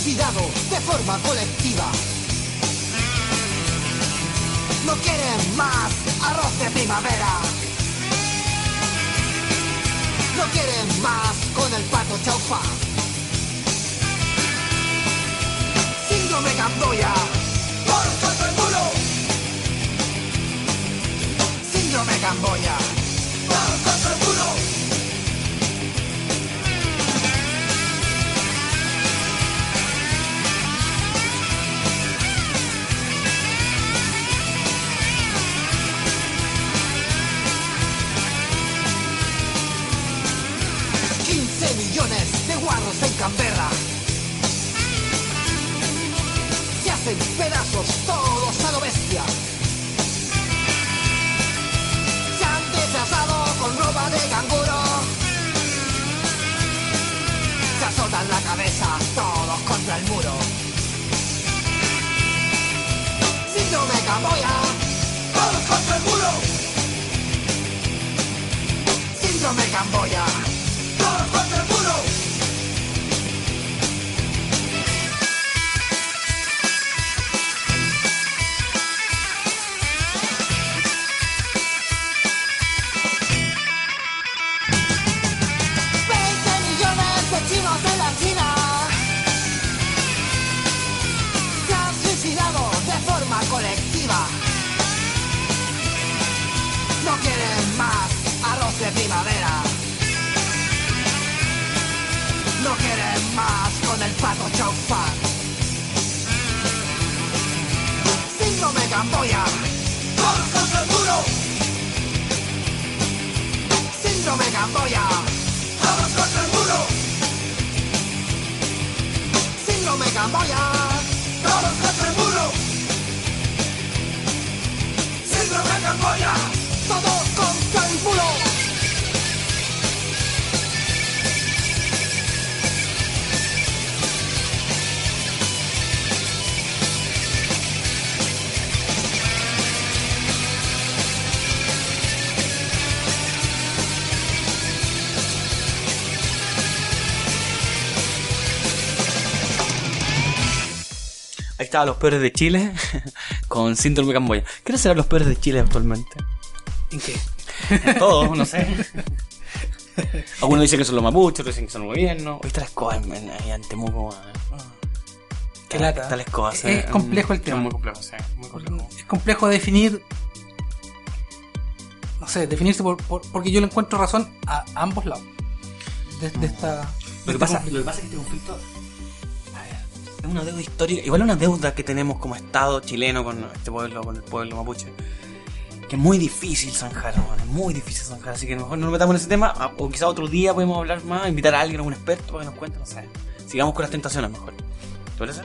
[SPEAKER 5] Suicidado de forma colectiva. No quieren más arroz de primavera. No quieren más con el pato chaufa. Síndrome Camboya. ¡Toros contra el muro! Síndrome Camboya. En Canberra! Se hacen pedazos todos a lo bestia. Se han disfrazado con ropa de canguro. Se azotan la cabeza todos contra el muro. Síndrome Camboya. Todos contra el muro. Síndrome Camboya. Camboya. Todos contra el muro. Síndrome Camboya. Todos contra el muro. Síndrome Camboya. Todos contra el muro.
[SPEAKER 3] Ahí estaban los peores de Chile *laughs* con síndrome Camboya. ¿Qué serán los peores de Chile actualmente?
[SPEAKER 2] ¿En qué?
[SPEAKER 3] En Todos, no sé. *laughs* Algunos dicen que son los mapuches, otros dicen que son el gobierno. Hoy está la escoba ahí Temuco. eh.
[SPEAKER 2] Qué lata.
[SPEAKER 3] Está la escoba.
[SPEAKER 2] Es complejo el
[SPEAKER 3] Es
[SPEAKER 2] tema.
[SPEAKER 3] muy complejo, sí. Muy complejo.
[SPEAKER 2] Es complejo definir. No sé, definirse por, por- porque yo le encuentro razón a ambos lados. De, de esta. de
[SPEAKER 3] Lo que,
[SPEAKER 2] este
[SPEAKER 3] pasa,
[SPEAKER 2] conflicto.
[SPEAKER 3] lo que pasa es que este conflicto es una deuda histórica, igual una deuda que tenemos como Estado chileno con este pueblo, con el pueblo mapuche, que es muy difícil zanjar, es muy difícil zanjar, así que mejor no nos metamos en ese tema, ah, o quizá otro día podemos hablar más, invitar a alguien, a un experto para que nos cuente, no sé, sigamos con las tentaciones mejor. ¿Te parece?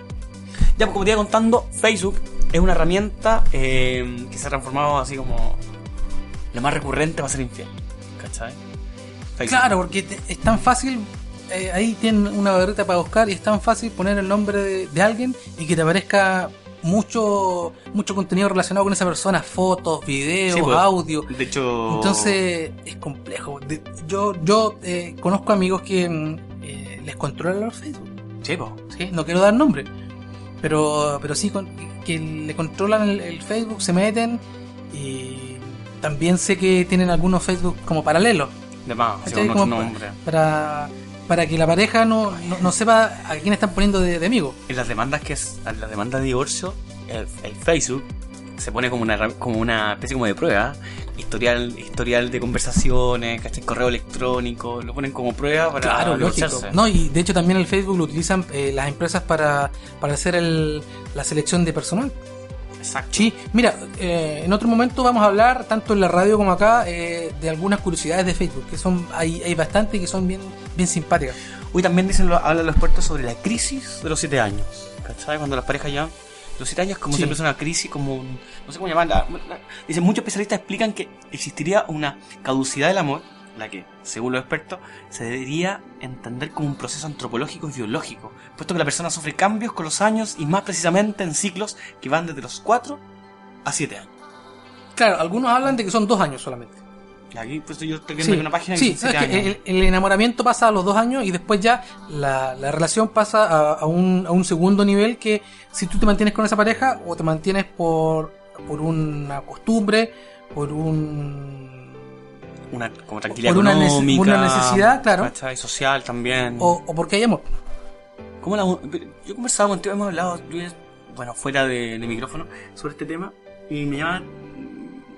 [SPEAKER 3] Ya, pues como te iba contando, Facebook es una herramienta eh, que se ha transformado así como lo más recurrente para ser infiel, ¿cachai?
[SPEAKER 2] Claro, porque es tan fácil. Eh, ahí tienen una barrita para buscar y es tan fácil poner el nombre de, de alguien y que te aparezca mucho mucho contenido relacionado con esa persona, fotos, videos,
[SPEAKER 3] Sí, pues,
[SPEAKER 2] audio.
[SPEAKER 3] De hecho...
[SPEAKER 2] Entonces es complejo. De- yo yo eh, conozco amigos que mm, eh, les controlan los Facebook.
[SPEAKER 3] Sí, po.
[SPEAKER 2] ¿sí? No quiero dar nombre, pero pero sí con- que le controlan el, el Facebook, se meten y, también sé que tienen algunos Facebook como paralelos.
[SPEAKER 3] De más,
[SPEAKER 2] Como
[SPEAKER 3] otro nombre.
[SPEAKER 2] para, para que la pareja no, no, no sepa a quién están poniendo de, de amigo.
[SPEAKER 3] En las demandas que es, en las demandas de divorcio, el, el Facebook se pone como una como una especie como de prueba, historial, historial de conversaciones, ¿cachai? correo electrónico, lo ponen como prueba para
[SPEAKER 2] Claro, lógico. No, y de hecho también el Facebook lo utilizan eh, las empresas para, para hacer el, la selección de personal.
[SPEAKER 3] Exacto.
[SPEAKER 2] Sí, mira, eh, en otro momento vamos a hablar, tanto en la radio como acá, eh, de algunas curiosidades de Facebook, que son hay, hay bastante y que son bien, bien simpáticas.
[SPEAKER 3] Hoy también dicen, lo- hablan los expertos sobre la crisis de los siete años. ¿Cachai? Cuando las parejas ya. Los siete años como
[SPEAKER 2] Sí.
[SPEAKER 3] se empieza una crisis, como un- No sé cómo llamarla. Dicen, muchos especialistas explican que existiría una caducidad del amor, la que, según los expertos, se debería entender como un proceso antropológico y biológico, puesto que la persona sufre cambios con los años y más precisamente en ciclos que van desde los 4 a 7 años.
[SPEAKER 2] Claro, algunos hablan de que son dos años solamente.
[SPEAKER 3] Aquí, pues yo estoy viendo
[SPEAKER 2] Sí,
[SPEAKER 3] aquí una página que
[SPEAKER 2] sí, es que el, el enamoramiento pasa a los dos años y después ya la, la relación pasa a, a un, a un segundo nivel que si tú te mantienes con esa pareja o te mantienes por, por una costumbre, por un...
[SPEAKER 3] una como tranquilidad
[SPEAKER 2] por una
[SPEAKER 3] económica,
[SPEAKER 2] una necesidad, claro.
[SPEAKER 3] ¿cachai? social también.
[SPEAKER 2] o, o porque hay amor.
[SPEAKER 3] ¿Cómo la, yo conversaba contigo, hemos hablado, Luis, bueno, fuera de, de micrófono, sobre este tema, y me llama.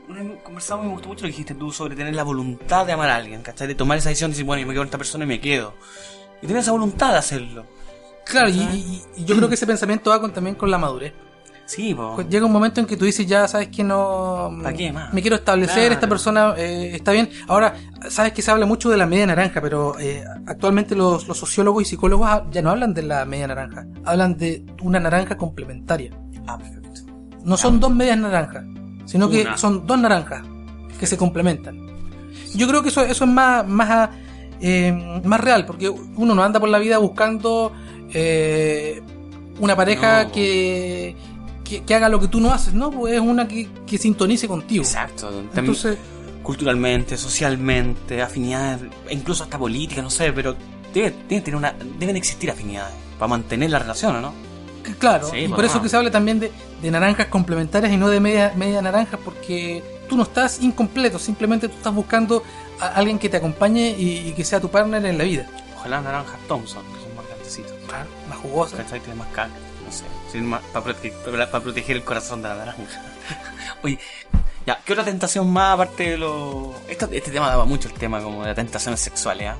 [SPEAKER 3] Una vez conversamos y me gustó mucho lo que dijiste tú sobre tener la voluntad de amar a alguien, ¿cachai? De tomar esa decisión de decir, bueno, yo me quedo con esta persona y me quedo. Y tener esa voluntad de hacerlo.
[SPEAKER 2] Claro, y,
[SPEAKER 3] ¿Cachai?
[SPEAKER 2] y- y yo creo que ese pensamiento va con, también con la madurez.
[SPEAKER 3] Sí.
[SPEAKER 2] Pues Llega un momento en que tú dices, ya sabes que no.
[SPEAKER 3] ¿Pa' qué más?
[SPEAKER 2] Me quiero establecer,
[SPEAKER 3] Claro.
[SPEAKER 2] esta persona eh, está bien. Ahora, sabes que se habla mucho de la media naranja, pero eh, actualmente los, los sociólogos y psicólogos ya no hablan de la media naranja, hablan de una naranja complementaria.
[SPEAKER 3] Ah, perfecto.
[SPEAKER 2] No son dos medias naranjas, sino que son dos naranjas que se complementan. Yo creo que eso, eso es más, más, eh, más real, porque uno no anda por la vida buscando una pareja
[SPEAKER 3] No.
[SPEAKER 2] que, que, que haga lo que tú no haces, ¿no? Pues es una que, que sintonice contigo.
[SPEAKER 3] Exacto. También
[SPEAKER 2] Entonces,
[SPEAKER 3] culturalmente, socialmente, afinidades, incluso hasta política, no sé, pero debe, debe tener una, deben existir afinidades para mantener la relación, ¿o ¿no?
[SPEAKER 2] c- claro,
[SPEAKER 3] Sí,
[SPEAKER 2] y
[SPEAKER 3] pues,
[SPEAKER 2] por eso
[SPEAKER 3] no.
[SPEAKER 2] que se habla también de, de naranjas complementarias y no de media, media naranjas, porque tú no estás incompleto, simplemente tú estás buscando a alguien que te acompañe y, y que sea tu partner en la vida.
[SPEAKER 3] Ojalá naranjas Thompson, que son más grandecitos.
[SPEAKER 2] Claro, más jugosa.
[SPEAKER 3] ¿Cachai? Tiene más carne, no sé. Para proteger el corazón de la naranja. *laughs* Oye, ya, ¿qué otra tentación más aparte de lo. Esto, este tema daba mucho el tema como de tentaciones sexuales, ¿ah?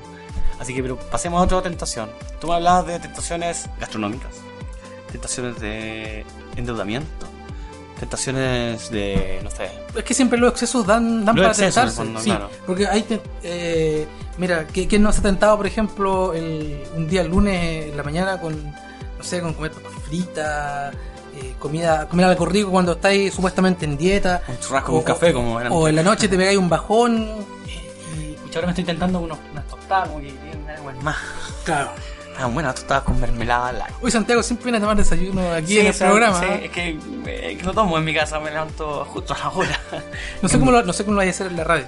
[SPEAKER 3] Así que, pero pasemos a otra tentación. Tú me hablabas de tentaciones gastronómicas, tentaciones de endeudamiento, tentaciones de. no sé.
[SPEAKER 2] Es que siempre los excesos dan, dan
[SPEAKER 3] Los
[SPEAKER 2] para
[SPEAKER 3] excesos,
[SPEAKER 2] tentarse.
[SPEAKER 3] fondo,
[SPEAKER 2] sí,
[SPEAKER 3] claro.
[SPEAKER 2] porque hay. eh, mira, ¿qui- ¿quién no se ha tentado, por ejemplo, el, un día el lunes en la mañana con. No sé, con comer papas fritas, eh, comida, comer algo rico cuando estáis supuestamente en dieta?
[SPEAKER 3] Un churrasco con un café, como eran.
[SPEAKER 2] O en la noche te pegáis un bajón. y-
[SPEAKER 3] Pucha, ahora me estoy intentando unos, unas tostadas, como que tienen algo más.
[SPEAKER 2] claro.
[SPEAKER 3] Estaban buenas tostadas con mermelada, la
[SPEAKER 2] Hoy Santiago siempre viene a tomar desayuno aquí
[SPEAKER 3] Sí,
[SPEAKER 2] en el
[SPEAKER 3] o sea,
[SPEAKER 2] programa.
[SPEAKER 3] sí,
[SPEAKER 2] ¿ah?
[SPEAKER 3] es que, eh, que no tomo en mi casa, me levanto justo a la hora. *laughs*
[SPEAKER 2] No sé cómo lo, no sé cómo lo vais a hacer en la radio.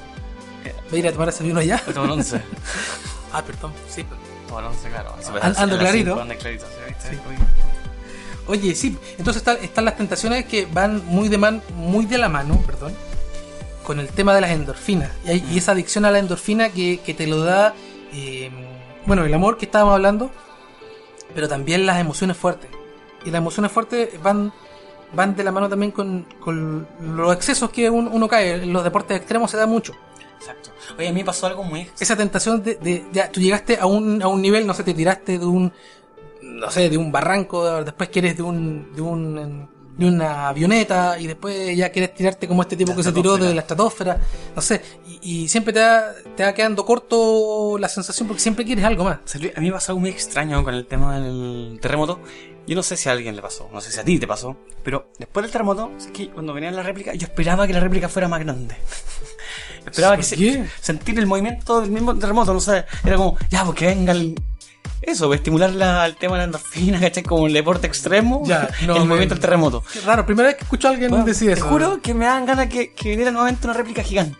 [SPEAKER 2] ¿Va a ir a tomar desayuno allá?
[SPEAKER 3] Me tomo el once. *laughs*
[SPEAKER 2] Ah, perdón, sí. perdón.
[SPEAKER 3] Claro.
[SPEAKER 2] Ando clarito.
[SPEAKER 3] Oye,
[SPEAKER 2] sí, entonces está- están las tentaciones que van muy de, man, muy de la mano, perdón, con el tema de las endorfinas. Y, hay- y esa adicción a la endorfina que, que te lo da, eh, bueno, el amor que estábamos hablando, pero también las emociones fuertes. Y las emociones fuertes van, van de la mano también con, con los excesos que un- uno cae. En los deportes extremos se da mucho.
[SPEAKER 3] Exacto. Oye, a mí me pasó algo muy...
[SPEAKER 2] Esa tentación de, de- ya, tú llegaste a un, a un nivel, no sé, te tiraste de un, no sé, de un barranco, después quieres de un, de un, de una avioneta y después ya quieres tirarte como este tipo
[SPEAKER 3] La
[SPEAKER 2] que se tiró de la estratosfera, no sé, y, y siempre te va, te va quedando corto la sensación porque siempre quieres algo más.
[SPEAKER 3] A mí me pasó algo muy extraño con el tema del terremoto. Yo no sé si a alguien le pasó, no sé si a ti te pasó, pero después del terremoto, es que cuando venía la réplica, yo esperaba que la réplica fuera más grande. *laughs* esperaba que sentir el movimiento del mismo terremoto, no sé, era como, ya, porque venga el... Eso, estimular la, el tema de la endorfina, *laughs* ¿cachai? Como el deporte extremo,
[SPEAKER 2] Ya, no,
[SPEAKER 3] el
[SPEAKER 2] me-
[SPEAKER 3] movimiento del terremoto.
[SPEAKER 2] Qué raro, primera vez que escucho a alguien
[SPEAKER 3] Bueno,
[SPEAKER 2] decir
[SPEAKER 3] te
[SPEAKER 2] eso.
[SPEAKER 3] juro que me dan ganas que, que viniera nuevamente una réplica gigante.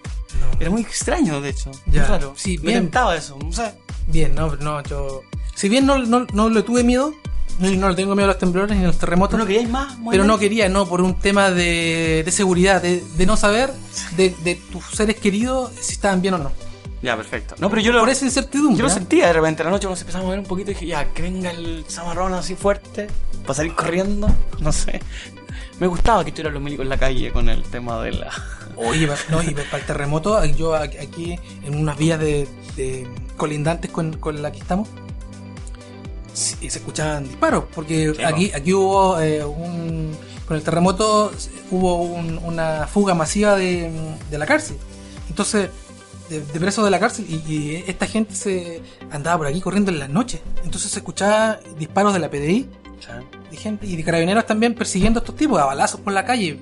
[SPEAKER 3] Era muy extraño, de hecho.
[SPEAKER 2] Ya,
[SPEAKER 3] Muy raro.
[SPEAKER 2] sí,
[SPEAKER 3] me
[SPEAKER 2] bien.
[SPEAKER 3] tentaba eso, no sé.
[SPEAKER 2] Bien, no, no, yo... Si bien no, no, no le tuve miedo, No, y no le tengo miedo a los temblores ni a los terremotos.
[SPEAKER 3] ¿Tú no querías más?
[SPEAKER 2] pero no quería, no, por un tema de, de seguridad, de, de no saber de, de tus seres queridos si estaban bien o no.
[SPEAKER 3] Ya, perfecto. No, pero yo lo,
[SPEAKER 2] Por esa incertidumbre.
[SPEAKER 3] yo lo
[SPEAKER 2] ¿eh?
[SPEAKER 3] sentía de repente. La noche cuando se empezaba a mover un poquito dije, ya, que venga el zamarrón así fuerte para salir corriendo. *laughs* No sé. Me gustaba que estuvieran los milicos en la calle con el tema de la...
[SPEAKER 2] Oye, no, y para el terremoto, yo aquí- aquí en unas vías de, de colindantes con, con la que estamos, se escuchaban disparos, porque
[SPEAKER 3] Sí,
[SPEAKER 2] aquí, aquí hubo eh, un. Con el terremoto hubo un- una fuga masiva de, de la cárcel. Entonces, de, de presos de la cárcel, y, y esta gente se andaba por aquí corriendo en las noches. Entonces se escuchaba disparos de la PDI de gente y de carabineros también persiguiendo a estos tipos a balazos por la calle.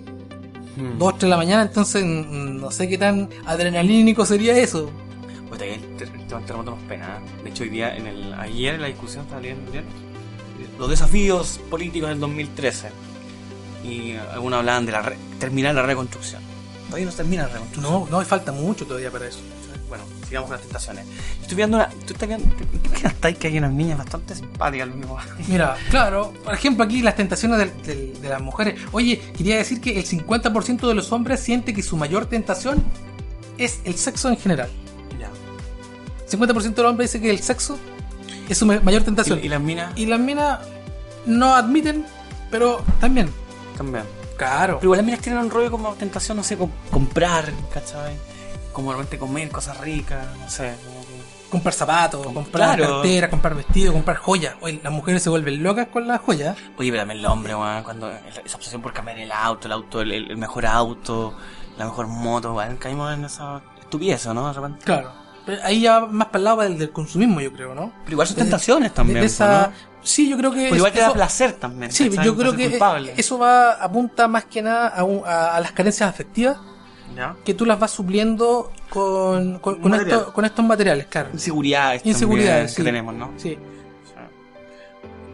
[SPEAKER 3] Hmm.
[SPEAKER 2] 2, 3 de la mañana, entonces mm, no sé qué tan adrenalínico sería eso.
[SPEAKER 3] Puta, que el, ter- el tema del terremoto nos pena. ¿eh? De hecho, hoy día, en el, ayer en la discusión estaba leyendo bien, los desafíos políticos del 2013. Y algunos hablaban de la re- terminar la reconstrucción. Todavía no termina la reconstrucción.
[SPEAKER 2] No, no, falta mucho todavía para eso.
[SPEAKER 3] Bueno, sigamos con las tentaciones. Estoy viendo una. ¿Tú estás viendo? ¿Qué que hay unas niñas bastante simpáticas lo mismo? *laughs*
[SPEAKER 2] Mira, claro, por ejemplo aquí las tentaciones del- del- de las mujeres. Oye, quería decir que el 50% de los hombres siente que su mayor tentación es el sexo en general.
[SPEAKER 3] Ya.
[SPEAKER 2] 50% de los hombres dice que el sexo es su ma- mayor tentación.
[SPEAKER 3] ¿Y, y las minas
[SPEAKER 2] Y las minas no admiten, pero también.
[SPEAKER 3] también.
[SPEAKER 2] Claro.
[SPEAKER 3] Pero igual las minas tienen un rollo como tentación, no sé, com- comprar, ¿cachai? Como de repente comer cosas ricas, no sé. que-
[SPEAKER 2] Comprar zapatos, comprar
[SPEAKER 3] Claro.
[SPEAKER 2] carteras, comprar vestidos, comprar joyas. Oye, las mujeres se vuelven locas con las joyas.
[SPEAKER 3] Oye, pero también el hombre, weón, cuando esa obsesión por cambiar el auto, el auto, el mejor auto, la mejor moto, weón, caímos en esa estupidez, ¿no? De repente.
[SPEAKER 2] Claro. Pero ahí ya va más para el lado del, del consumismo, yo creo, ¿no?
[SPEAKER 3] Pero igual son tentaciones también,
[SPEAKER 2] de- de esa-
[SPEAKER 3] ¿no?
[SPEAKER 2] Sí, yo creo que.
[SPEAKER 3] Pero igual te da placer también.
[SPEAKER 2] Sí, yo creo que
[SPEAKER 3] culpable.
[SPEAKER 2] eso va apunta más que nada a, un- a- a las carencias afectivas
[SPEAKER 3] ¿Ya?
[SPEAKER 2] que tú las vas supliendo con, con, con esto- con estos materiales, claro.
[SPEAKER 3] Inseguridades,
[SPEAKER 2] Inseguridades, sí.
[SPEAKER 3] que tenemos, ¿no?
[SPEAKER 2] Sí.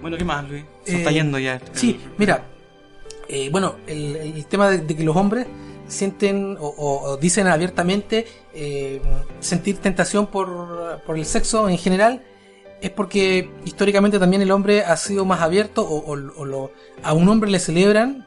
[SPEAKER 3] Bueno, ¿qué más, Luis? Se
[SPEAKER 2] Eh,
[SPEAKER 3] está yendo ya.
[SPEAKER 2] Sí, mira, eh, bueno, el, el tema de, de que los hombres sienten o, o- o dicen abiertamente eh, sentir tentación por, por el sexo en general es porque históricamente también el hombre ha sido más abierto o, o- lo- a un hombre le celebran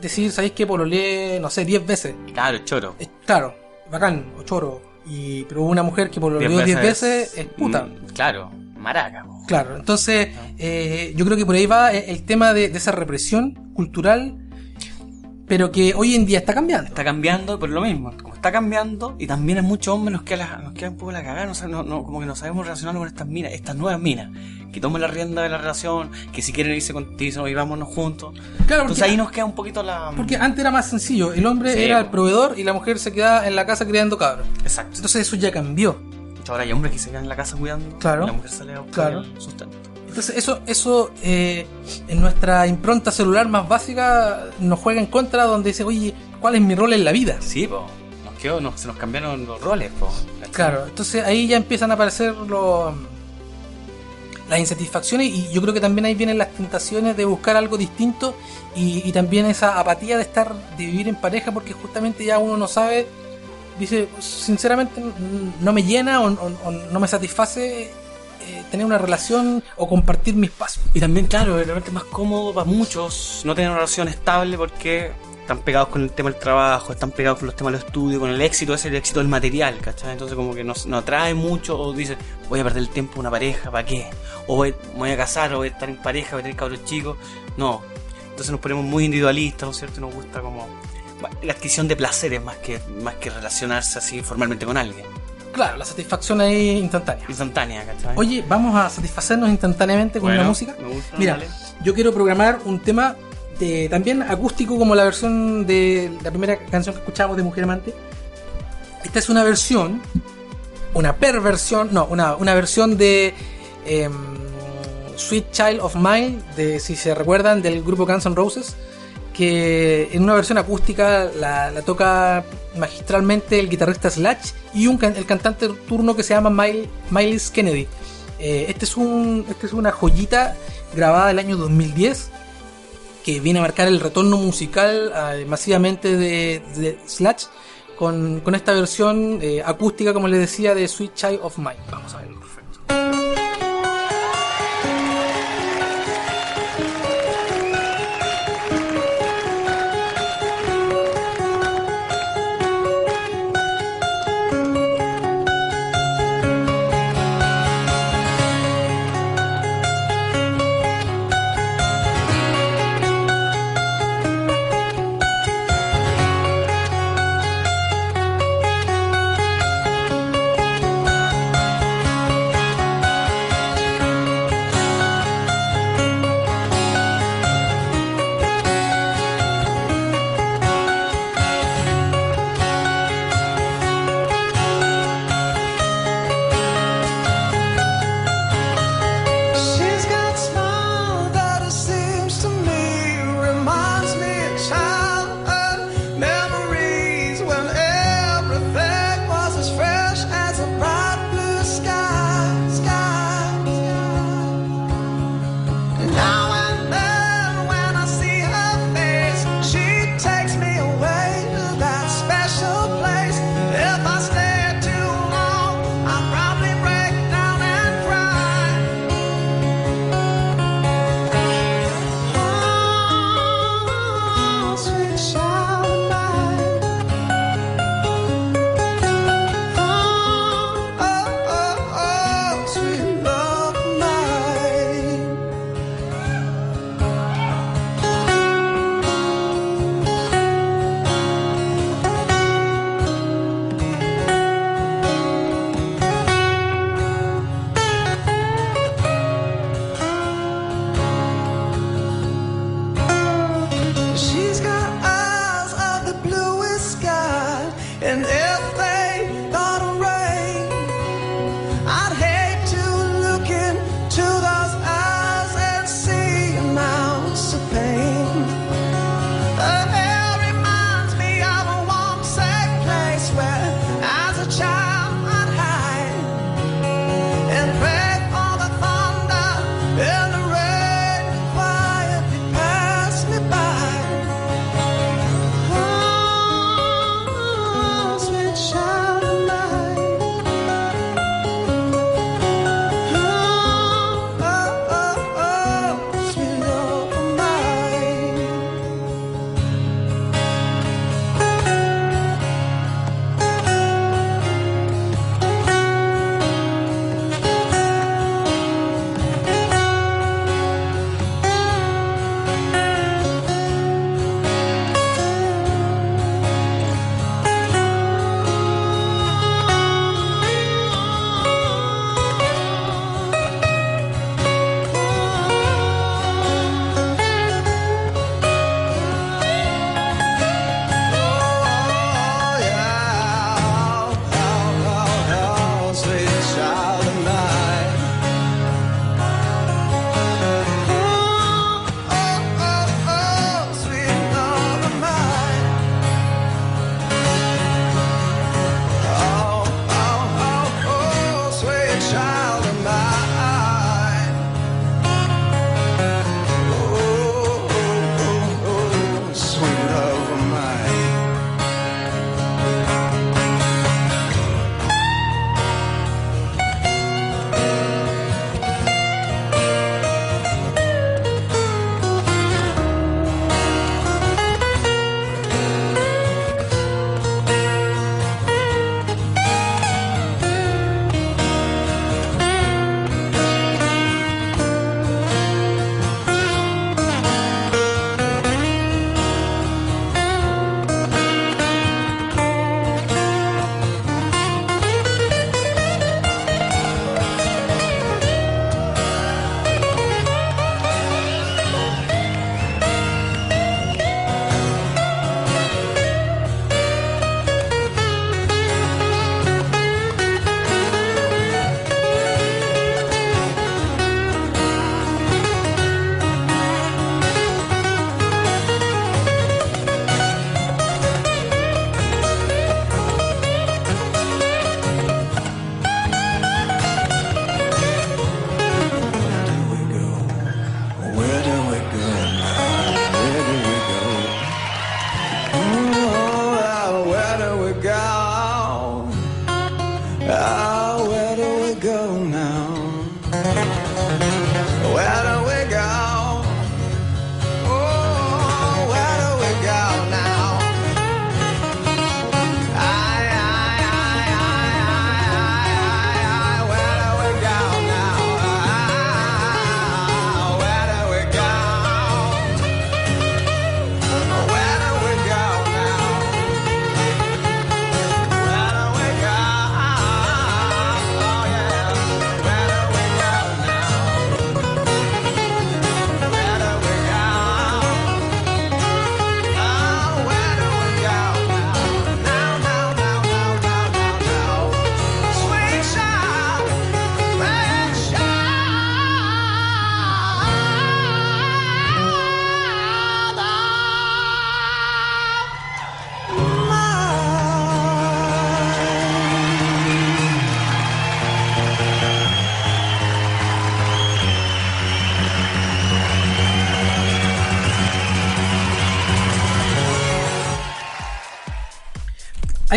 [SPEAKER 2] decir, ¿sabéis que pololeé, no sé, 10 veces?
[SPEAKER 3] Claro, choro.
[SPEAKER 2] Claro, bacán, o choro. Y, pero una mujer que pololeó
[SPEAKER 3] Diez
[SPEAKER 2] 10 veces es puta.
[SPEAKER 3] Mm, Claro, maraca.
[SPEAKER 2] Claro, entonces eh, yo creo que por ahí va el, el tema de, de esa represión cultural, pero que hoy en día está cambiando.
[SPEAKER 3] Está cambiando, pero lo mismo. Como está cambiando, y también a muchos hombres nos queda, la- nos queda un poco la cagada, no, no- no- como que no sabemos relacionarnos con estas minas, estas nuevas minas, que tomen la rienda de la relación, que si quieren irse contigo, y vámonos juntos.
[SPEAKER 2] Claro,
[SPEAKER 3] Entonces ahí nos queda un poquito la...
[SPEAKER 2] porque antes era más sencillo, el hombre
[SPEAKER 3] Sí,
[SPEAKER 2] era el proveedor y la mujer se quedaba en la casa criando cabros.
[SPEAKER 3] Exacto.
[SPEAKER 2] Entonces eso ya cambió.
[SPEAKER 3] Ahora hay hombres que se quedan en la casa cuidando,
[SPEAKER 2] Claro.
[SPEAKER 3] y la mujer sale a buscar
[SPEAKER 2] Claro.
[SPEAKER 3] el sustento.
[SPEAKER 2] Entonces eso, eso eh, en nuestra impronta celular más básica nos juega en contra donde dice, oye, ¿cuál es mi rol en la vida?
[SPEAKER 3] Sí, po. Nos quedó, nos- se nos cambiaron los roles, po.
[SPEAKER 2] Claro, entonces ahí ya empiezan a aparecer los las insatisfacciones y yo creo que también ahí vienen las tentaciones de buscar algo distinto y, y también esa apatía de estar, de vivir en pareja porque justamente ya uno no sabe, dice, sinceramente no me llena o, o- o no me satisface eh, tener una relación o compartir mi espacio.
[SPEAKER 3] Y también, claro, de repente es más cómodo para muchos no tener una relación estable porque están pegados con el tema del trabajo, están pegados con los temas del estudio, con el éxito, es el éxito del material, ¿cachai? Entonces como que nos, nos atrae mucho o dice, voy a perder el tiempo en una pareja, ¿para qué? O voy, me voy a casar, o voy a estar en pareja, voy a tener cabros chicos. No. Entonces nos ponemos muy individualistas, ¿no es cierto? Y nos gusta como la adquisición de placeres más que, más que relacionarse así formalmente con alguien.
[SPEAKER 2] Claro, la satisfacción ahí instantánea.
[SPEAKER 3] Instantánea, ¿cachai?
[SPEAKER 2] Oye, vamos a satisfacernos instantáneamente con
[SPEAKER 3] Bueno,
[SPEAKER 2] la música.
[SPEAKER 3] me gusta,
[SPEAKER 2] Mira,
[SPEAKER 3] dale.
[SPEAKER 2] yo quiero programar un tema de, también acústico como la versión de la primera canción que escuchamos de Mujer Amante. Esta es una versión, una perversión, no, una, una versión de em, Sweet Child of Mine, de, si se recuerdan, del grupo Guns N' Roses, que en una versión acústica la, la toca magistralmente el guitarrista Slash y un, el cantante turno que se llama Mile- Miles Kennedy. Eh, este, es un, este es una joyita grabada el año 2010 que viene a marcar el retorno musical eh, masivamente de, de Slash con, con esta versión eh, acústica, como les decía, de Sweet Child of Mine. Vamos a verlo. Perfecto.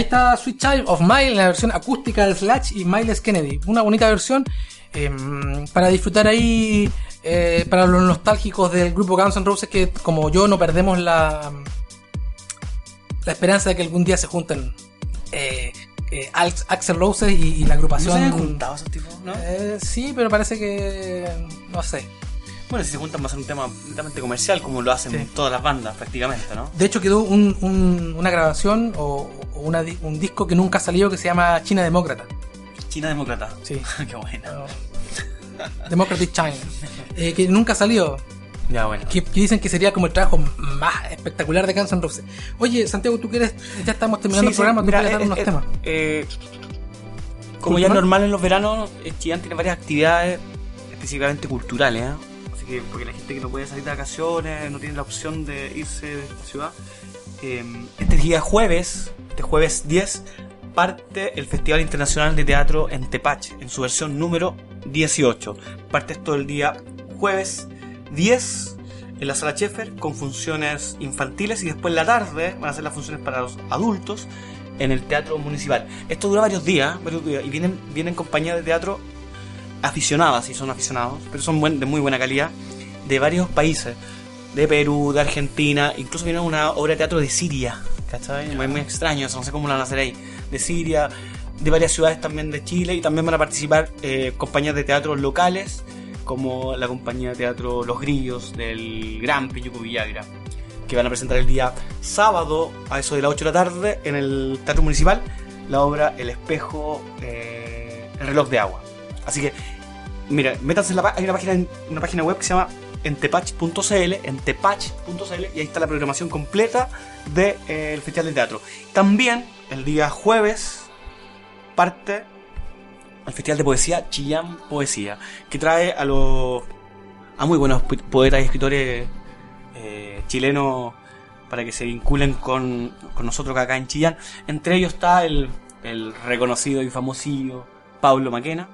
[SPEAKER 2] Está Sweet Child of Mile la versión acústica de Slash y Miles Kennedy. Una bonita versión eh, para disfrutar ahí, eh, para los nostálgicos del grupo Guns N' Roses que como yo no perdemos la, la esperanza de que algún día se junten eh, eh, Axel Roses y, y la
[SPEAKER 3] ¿No
[SPEAKER 2] agrupación...
[SPEAKER 3] se habían juntado esos tipos? ¿No?
[SPEAKER 2] Eh, sí, pero parece que... no sé.
[SPEAKER 3] Bueno, si se juntan va a ser un tema netamente comercial, como lo hacen
[SPEAKER 2] Sí.
[SPEAKER 3] todas las bandas prácticamente, ¿no?
[SPEAKER 2] De hecho quedó un- un- una grabación o, o una un disco que nunca salió que se llama China Demócrata.
[SPEAKER 3] China Demócrata.
[SPEAKER 2] Sí. *laughs*
[SPEAKER 3] Qué buena.
[SPEAKER 2] Democratic China. Eh, que nunca salió.
[SPEAKER 3] Ya, bueno.
[SPEAKER 2] que, que dicen que sería como el trabajo más espectacular de Guns N' Roses. Oye, Santiago, tú quieres, ya estamos terminando
[SPEAKER 3] Sí,
[SPEAKER 2] el programa,
[SPEAKER 3] sí,
[SPEAKER 2] tú
[SPEAKER 3] mira,
[SPEAKER 2] quieres dar
[SPEAKER 3] eh,
[SPEAKER 2] unos
[SPEAKER 3] eh,
[SPEAKER 2] temas.
[SPEAKER 3] eh, como ya es normal en los veranos, eh, Chillán tiene varias actividades específicamente culturales, ¿eh? Que, porque la gente que no puede salir de vacaciones, no tiene la opción de irse de esta ciudad. eh, este día jueves, este jueves 10, parte el Festival Internacional de Teatro en Tepache, en su versión número 18. Parte esto el día jueves 10 en la sala Sheffer con funciones infantiles y después en la tarde van a ser las funciones para los adultos en el Teatro Municipal. Esto dura varios días, varios días y vienen, vienen compañías de teatro aficionadas, y son aficionados, pero son buen- de muy buena calidad, de varios países, de Perú, de Argentina, incluso viene una obra de teatro de Siria, ¿cachai? Muy, muy extraño, eso no sé cómo lo van a hacer ahí, de Siria, de varias ciudades también de Chile, y también van a participar eh, compañías de teatro locales, como la compañía de teatro Los Grillos del Gran Piyuco Villagra, que van a presentar el día sábado a eso de las 8 de la tarde en el Teatro Municipal la obra El Espejo, eh, El Reloj de Agua. Así que, mira, métanse en la hay una página, una página web que se llama entepach.cl, entepach.cl, y ahí está la programación completa del Festival de Teatro. También, el día jueves, parte el Festival de Poesía Chillán Poesía, que trae a los a muy buenos po- poetas y escritores eh, chilenos para que se vinculen con, con nosotros acá en Chillán. Entre ellos está el, el reconocido y famosillo Pablo Maquena.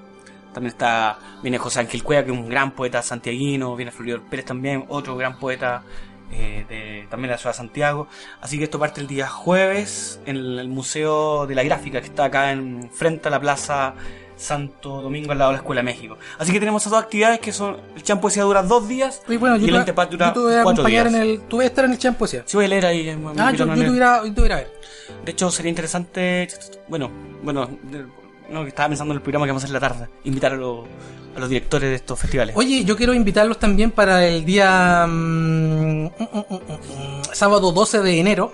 [SPEAKER 3] También está, viene José Ángel Cueva, que es un gran poeta santiaguino. Viene Floridor Pérez también, otro gran poeta eh, de, también de la ciudad de Santiago. Así que esto parte el día jueves en el Museo de la Gráfica, que está acá en frente a la Plaza Santo Domingo, al lado de la Escuela de México. Así que tenemos esas dos actividades que son, el Champ Poesía dura dos días
[SPEAKER 2] Oye, bueno,
[SPEAKER 3] y
[SPEAKER 2] yo,
[SPEAKER 3] el dura
[SPEAKER 2] yo voy
[SPEAKER 3] cuatro días.
[SPEAKER 2] en el. Tú vas a estar en el Champ Poesía.
[SPEAKER 3] Sí, voy a leer ahí.
[SPEAKER 2] Ah, yo, yo voy yo te voy a ir a ver.
[SPEAKER 3] De hecho, sería interesante. Bueno, bueno, no, que estaba pensando en el programa que vamos a hacer la tarde. Invitar a, los- directores de estos festivales.
[SPEAKER 2] Oye, yo quiero invitarlos también para el día mm, mm, mm, sábado 12 de enero.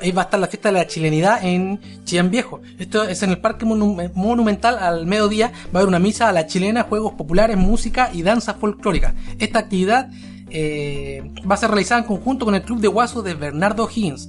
[SPEAKER 2] Ahí va a estar la fiesta de la chilenidad en Chillán Viejo. Esto es en el Parque Monu- Monumental al mediodía. Va a haber una misa a la chilena, juegos populares, música y danza folclórica. Esta actividad eh, va a ser realizada en conjunto con el Club de Guaso de Bernardo Higgins.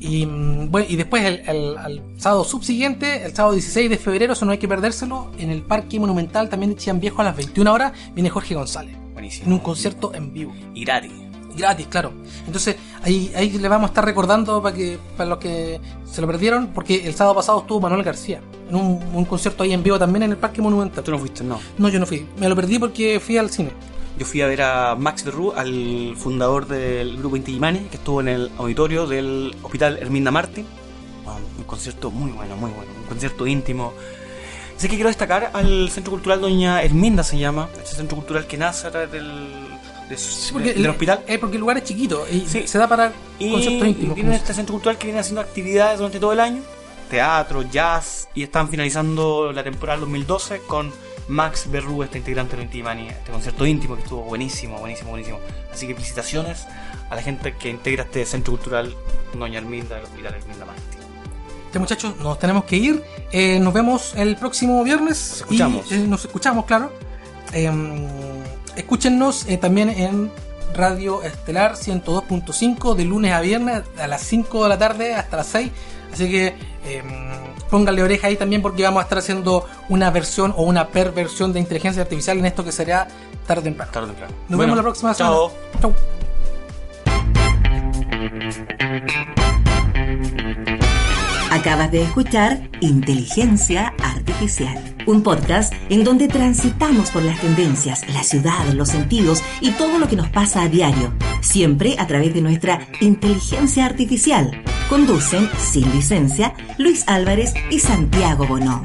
[SPEAKER 2] Y, mm, bueno, y después el, el- al sábado subsiguiente, el sábado 16 de febrero, eso no hay que perdérselo, en el Parque Monumental también de Chillán Viejo a las 21 horas, viene Jorge González.
[SPEAKER 3] Buenísimo.
[SPEAKER 2] En un concierto en vivo.
[SPEAKER 3] Y gratis.
[SPEAKER 2] Gratis, claro. Entonces ahí, ahí le vamos a estar recordando para que para los que se lo perdieron, porque el sábado pasado estuvo Manuel García, en un, un concierto ahí en vivo también en el Parque Monumental.
[SPEAKER 3] Tú no fuiste, no.
[SPEAKER 2] No, yo no fui. Me lo perdí porque fui al cine.
[SPEAKER 3] Yo fui a ver a Max Berru, al fundador del grupo Inti Illimani, que estuvo en el auditorio del Hospital Herminda. Bueno, un concierto muy bueno, muy bueno. Un concierto íntimo. Sé que quiero destacar al Centro Cultural Doña Herminda, se llama. Este centro cultural que nace a través del, de-
[SPEAKER 2] Sí, porque
[SPEAKER 3] del
[SPEAKER 2] el-
[SPEAKER 3] hospital.
[SPEAKER 2] eh, porque el lugar es chiquito y
[SPEAKER 3] Sí.
[SPEAKER 2] se da para
[SPEAKER 3] Y
[SPEAKER 2] conciertos íntimos.
[SPEAKER 3] tienen este centro cultural que viene haciendo actividades durante todo el año, teatro, jazz, y están finalizando la temporada 2012 con Max Berru, este integrante de Intimani, este concierto íntimo que estuvo buenísimo, buenísimo, buenísimo. Así que felicitaciones a la gente que integra este centro cultural Doña Herminda del Hospital Herminda Martí.
[SPEAKER 2] Ya muchachos, nos tenemos que ir. Eh, nos vemos el próximo viernes.
[SPEAKER 3] Nos escuchamos.
[SPEAKER 2] Y, eh, nos escuchamos, claro. Eh, escúchennos eh, también en Radio Estelar 102.5 de lunes a viernes a las 5 de la tarde hasta las 6. Así que eh, pónganle oreja ahí también porque vamos a estar haciendo una versión o una perversión de inteligencia artificial en esto que será tarde o temprano.
[SPEAKER 3] Tarde temprano.
[SPEAKER 2] Nos
[SPEAKER 3] Bueno,
[SPEAKER 2] vemos la próxima semana.
[SPEAKER 3] Chao.
[SPEAKER 2] Chau.
[SPEAKER 1] Acabas de escuchar Inteligencia Artificial, un podcast en donde transitamos por las tendencias, la ciudad, los sentidos y todo lo que nos pasa a diario, siempre a través de nuestra inteligencia artificial. Conducen, sin licencia, Luis Álvarez y Santiago Bonón.